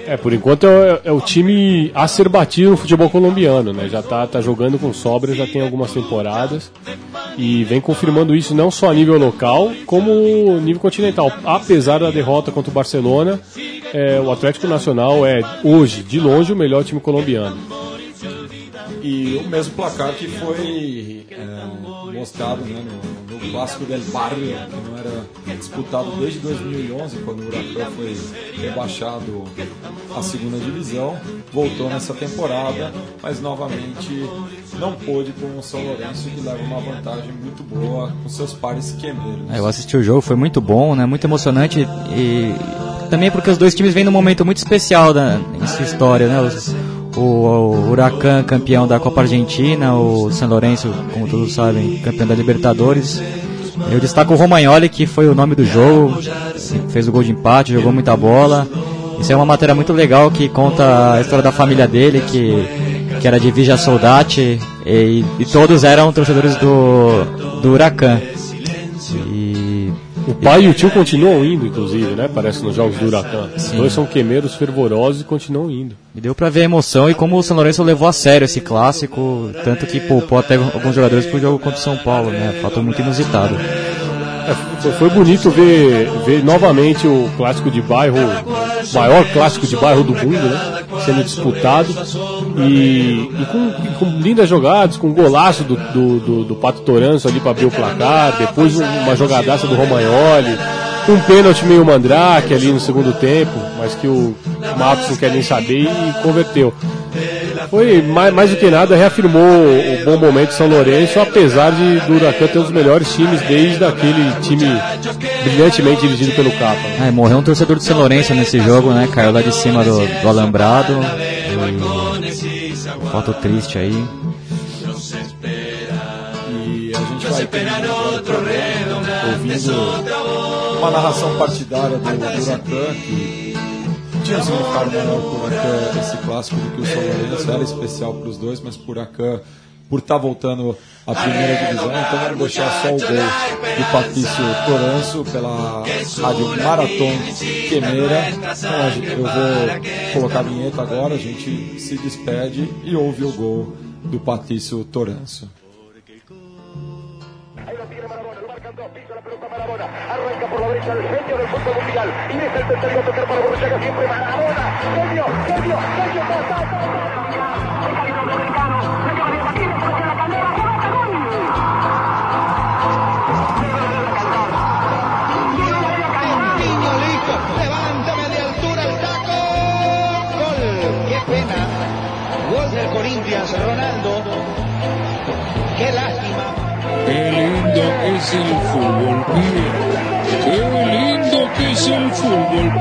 É, por enquanto é, é, o time a ser batido no futebol colombiano, né? Já tá, tá jogando com sobra, já tem algumas temporadas e vem confirmando isso não só a nível local, como nível continental. Apesar da derrota contra o Barcelona, é, o Atlético Nacional é hoje, de longe, o melhor time colombiano. E o mesmo placar que foi é, mostrado né, no, no clássico del Barrio, que não era disputado desde 2011, quando o Huracan foi rebaixado à segunda divisão. Voltou nessa temporada, mas novamente não pôde com o São Lourenço, que leva uma vantagem muito boa com seus pares quemeiros. É, eu assisti o jogo, foi muito bom, né, muito emocionante e também porque os dois times vêm num momento muito especial da, em sua história, né? Os, o, o Huracan campeão da Copa Argentina, o São Lourenço, como todos sabem, campeão da Libertadores. Eu destaco o Romagnoli, que foi o nome do jogo, fez o gol de empate, jogou muita bola. Isso é uma matéria muito legal que conta a história da família dele, que, que era de Vigia Soldati, e, e todos eram torcedores do, do Huracan. O pai e o tio continuam indo, inclusive, né? Parece nos jogos do Huracan. Os dois são quemeiros fervorosos e continuam indo. E deu pra ver a emoção e como o São Lourenço levou a sério esse clássico, tanto que poupou até alguns jogadores pro jogo contra o São Paulo, né? Fato muito inusitado. É, foi bonito ver, ver novamente o clássico de bairro, o maior clássico de bairro do mundo, né? Sendo disputado e, e, com, com, lindas jogadas, com um golaço do, do, do, do Pato Toranço ali para abrir o placar, depois uma jogadaça do Romagnoli, um pênalti meio mandrake ali no segundo tempo, mas que o Marcos não quer nem saber e converteu foi mais, mais do que nada reafirmou o bom momento de São Lourenço, apesar de do Huracan ter um dos melhores times desde aquele time brilhantemente dirigido pelo Capa. É, morreu um torcedor de São Lourenço nesse jogo, né? Caiu lá de cima do, do alambrado. E... Foto triste aí. E a gente vai ouvindo uma narração partidária do Huracan que tinha um significado maior por Huracan esse clássico do que o São Lourenço, era especial para os dois, mas por Huracan, por estar tá voltando à primeira divisão, então vamos deixar só o gol do Patrício Toranço pela rádio Marathon Quemeira. Então, eu vou colocar a vinheta agora, a gente se despede e ouve o gol do Patrício Toranço. El genio del fútbol mundial deja el tercero a tocar para Borruchaga siempre Maradona, genio, genio, genio, ta, Levántame de altura el taco. Gol. Qué pena. Gol del Corinthians, Ronaldo. Qué lástima. Qué lindo es el fútbol. Qué lindo que es el fútbol,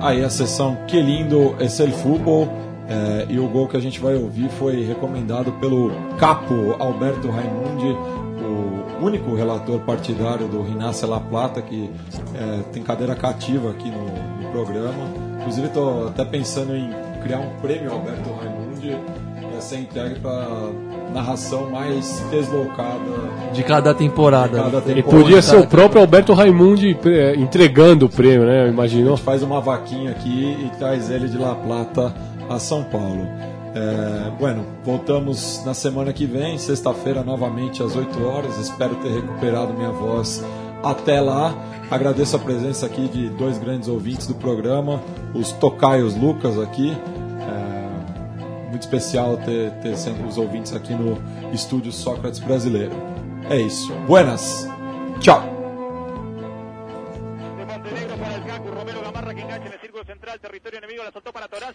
Aí a sessão Que lindo é el fútbol é, e o gol que a gente vai ouvir foi recomendado pelo capo Alberto Raimundi, o único relator partidário do Rinácia La Plata, que é, tem cadeira cativa aqui no, no programa. Inclusive, estou até pensando em criar um prêmio Alberto Raimundi para ser entregue para narração mais deslocada de cada temporada. De cada temporada. E podia ser o próprio Alberto Raimundi eh, entregando o prêmio, né? Imaginou? A gente faz uma vaquinha aqui e traz ele de La Plata a São Paulo. É, bueno, voltamos na semana que vem, sexta-feira, novamente às 8 horas. Espero ter recuperado minha voz até lá. Agradeço a presença aqui de dois grandes ouvintes do programa, os Tocaios Lucas aqui muito especial ter, ter sempre os ouvintes aqui no Estúdio Sócrates Brasileiro. É isso. Buenas. Tchau.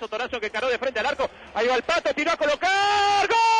Torazo que caró de frente al arco. Ahí va el pato, tiró a colocar. ¡Gol!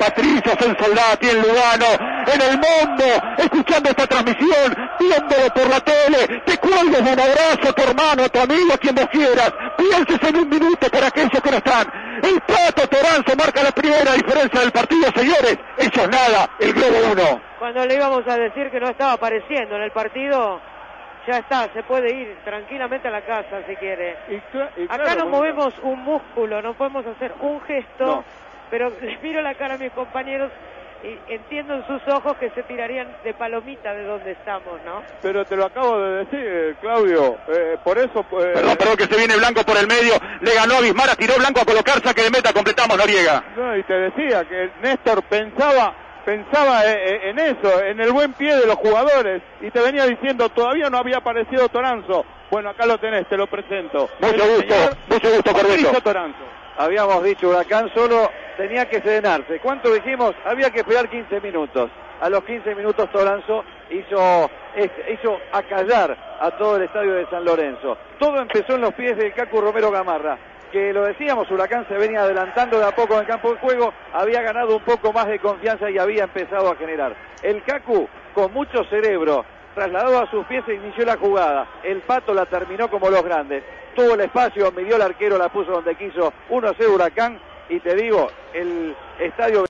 Parque Patricios, en Soldati, en Lugano, en el mundo, escuchando esta transmisión, viéndolo por la tele, te cuelgues de un abrazo a tu hermano, a tu amigo, a quien vos quieras, pienses en un minuto para aquellos que no están. El Pato Toranzo marca la primera diferencia del partido, señores. Eso es nada, el Globo 1. Cuando le íbamos a decir que no estaba apareciendo en el partido, ya está, se puede ir tranquilamente a la casa si quiere. Acá no movemos un músculo, no podemos hacer un gesto, No. Pero les miro la cara a mis compañeros y entiendo en sus ojos que se tirarían de palomita de donde estamos, ¿no? Pero te lo acabo de decir, Claudio. Eh, por eso. eh, Perdón, perdón, que se viene Blanco por el medio, le ganó a Bismara, tiró Blanco a colocar, saque de meta, completamos Noriega. No, y te decía que Néstor pensaba pensaba eh, eh, en eso, en el buen pie de los jugadores, y te venía diciendo, todavía no había aparecido Toranzo. Bueno, acá lo tenés, te lo presento. Mucho El gusto, señor mucho gusto, Corbeto. Toranzo. Habíamos dicho Huracán solo tenía que serenarse. ¿Cuánto dijimos? Había que esperar 15 minutos. A los 15 minutos Toranzo hizo, hizo acallar a todo el estadio de San Lorenzo. Todo empezó en los pies del Cacu Romero Gamarra. Que lo decíamos, Huracán se venía adelantando de a poco en el campo de juego, había ganado un poco más de confianza y había empezado a generar. El Cacu, con mucho cerebro, trasladó a sus pies e inició la jugada. El Pato la terminó como los grandes. Tuvo el espacio, midió el arquero, la puso donde quiso. 1-0 Huracán. Y te digo, el estadio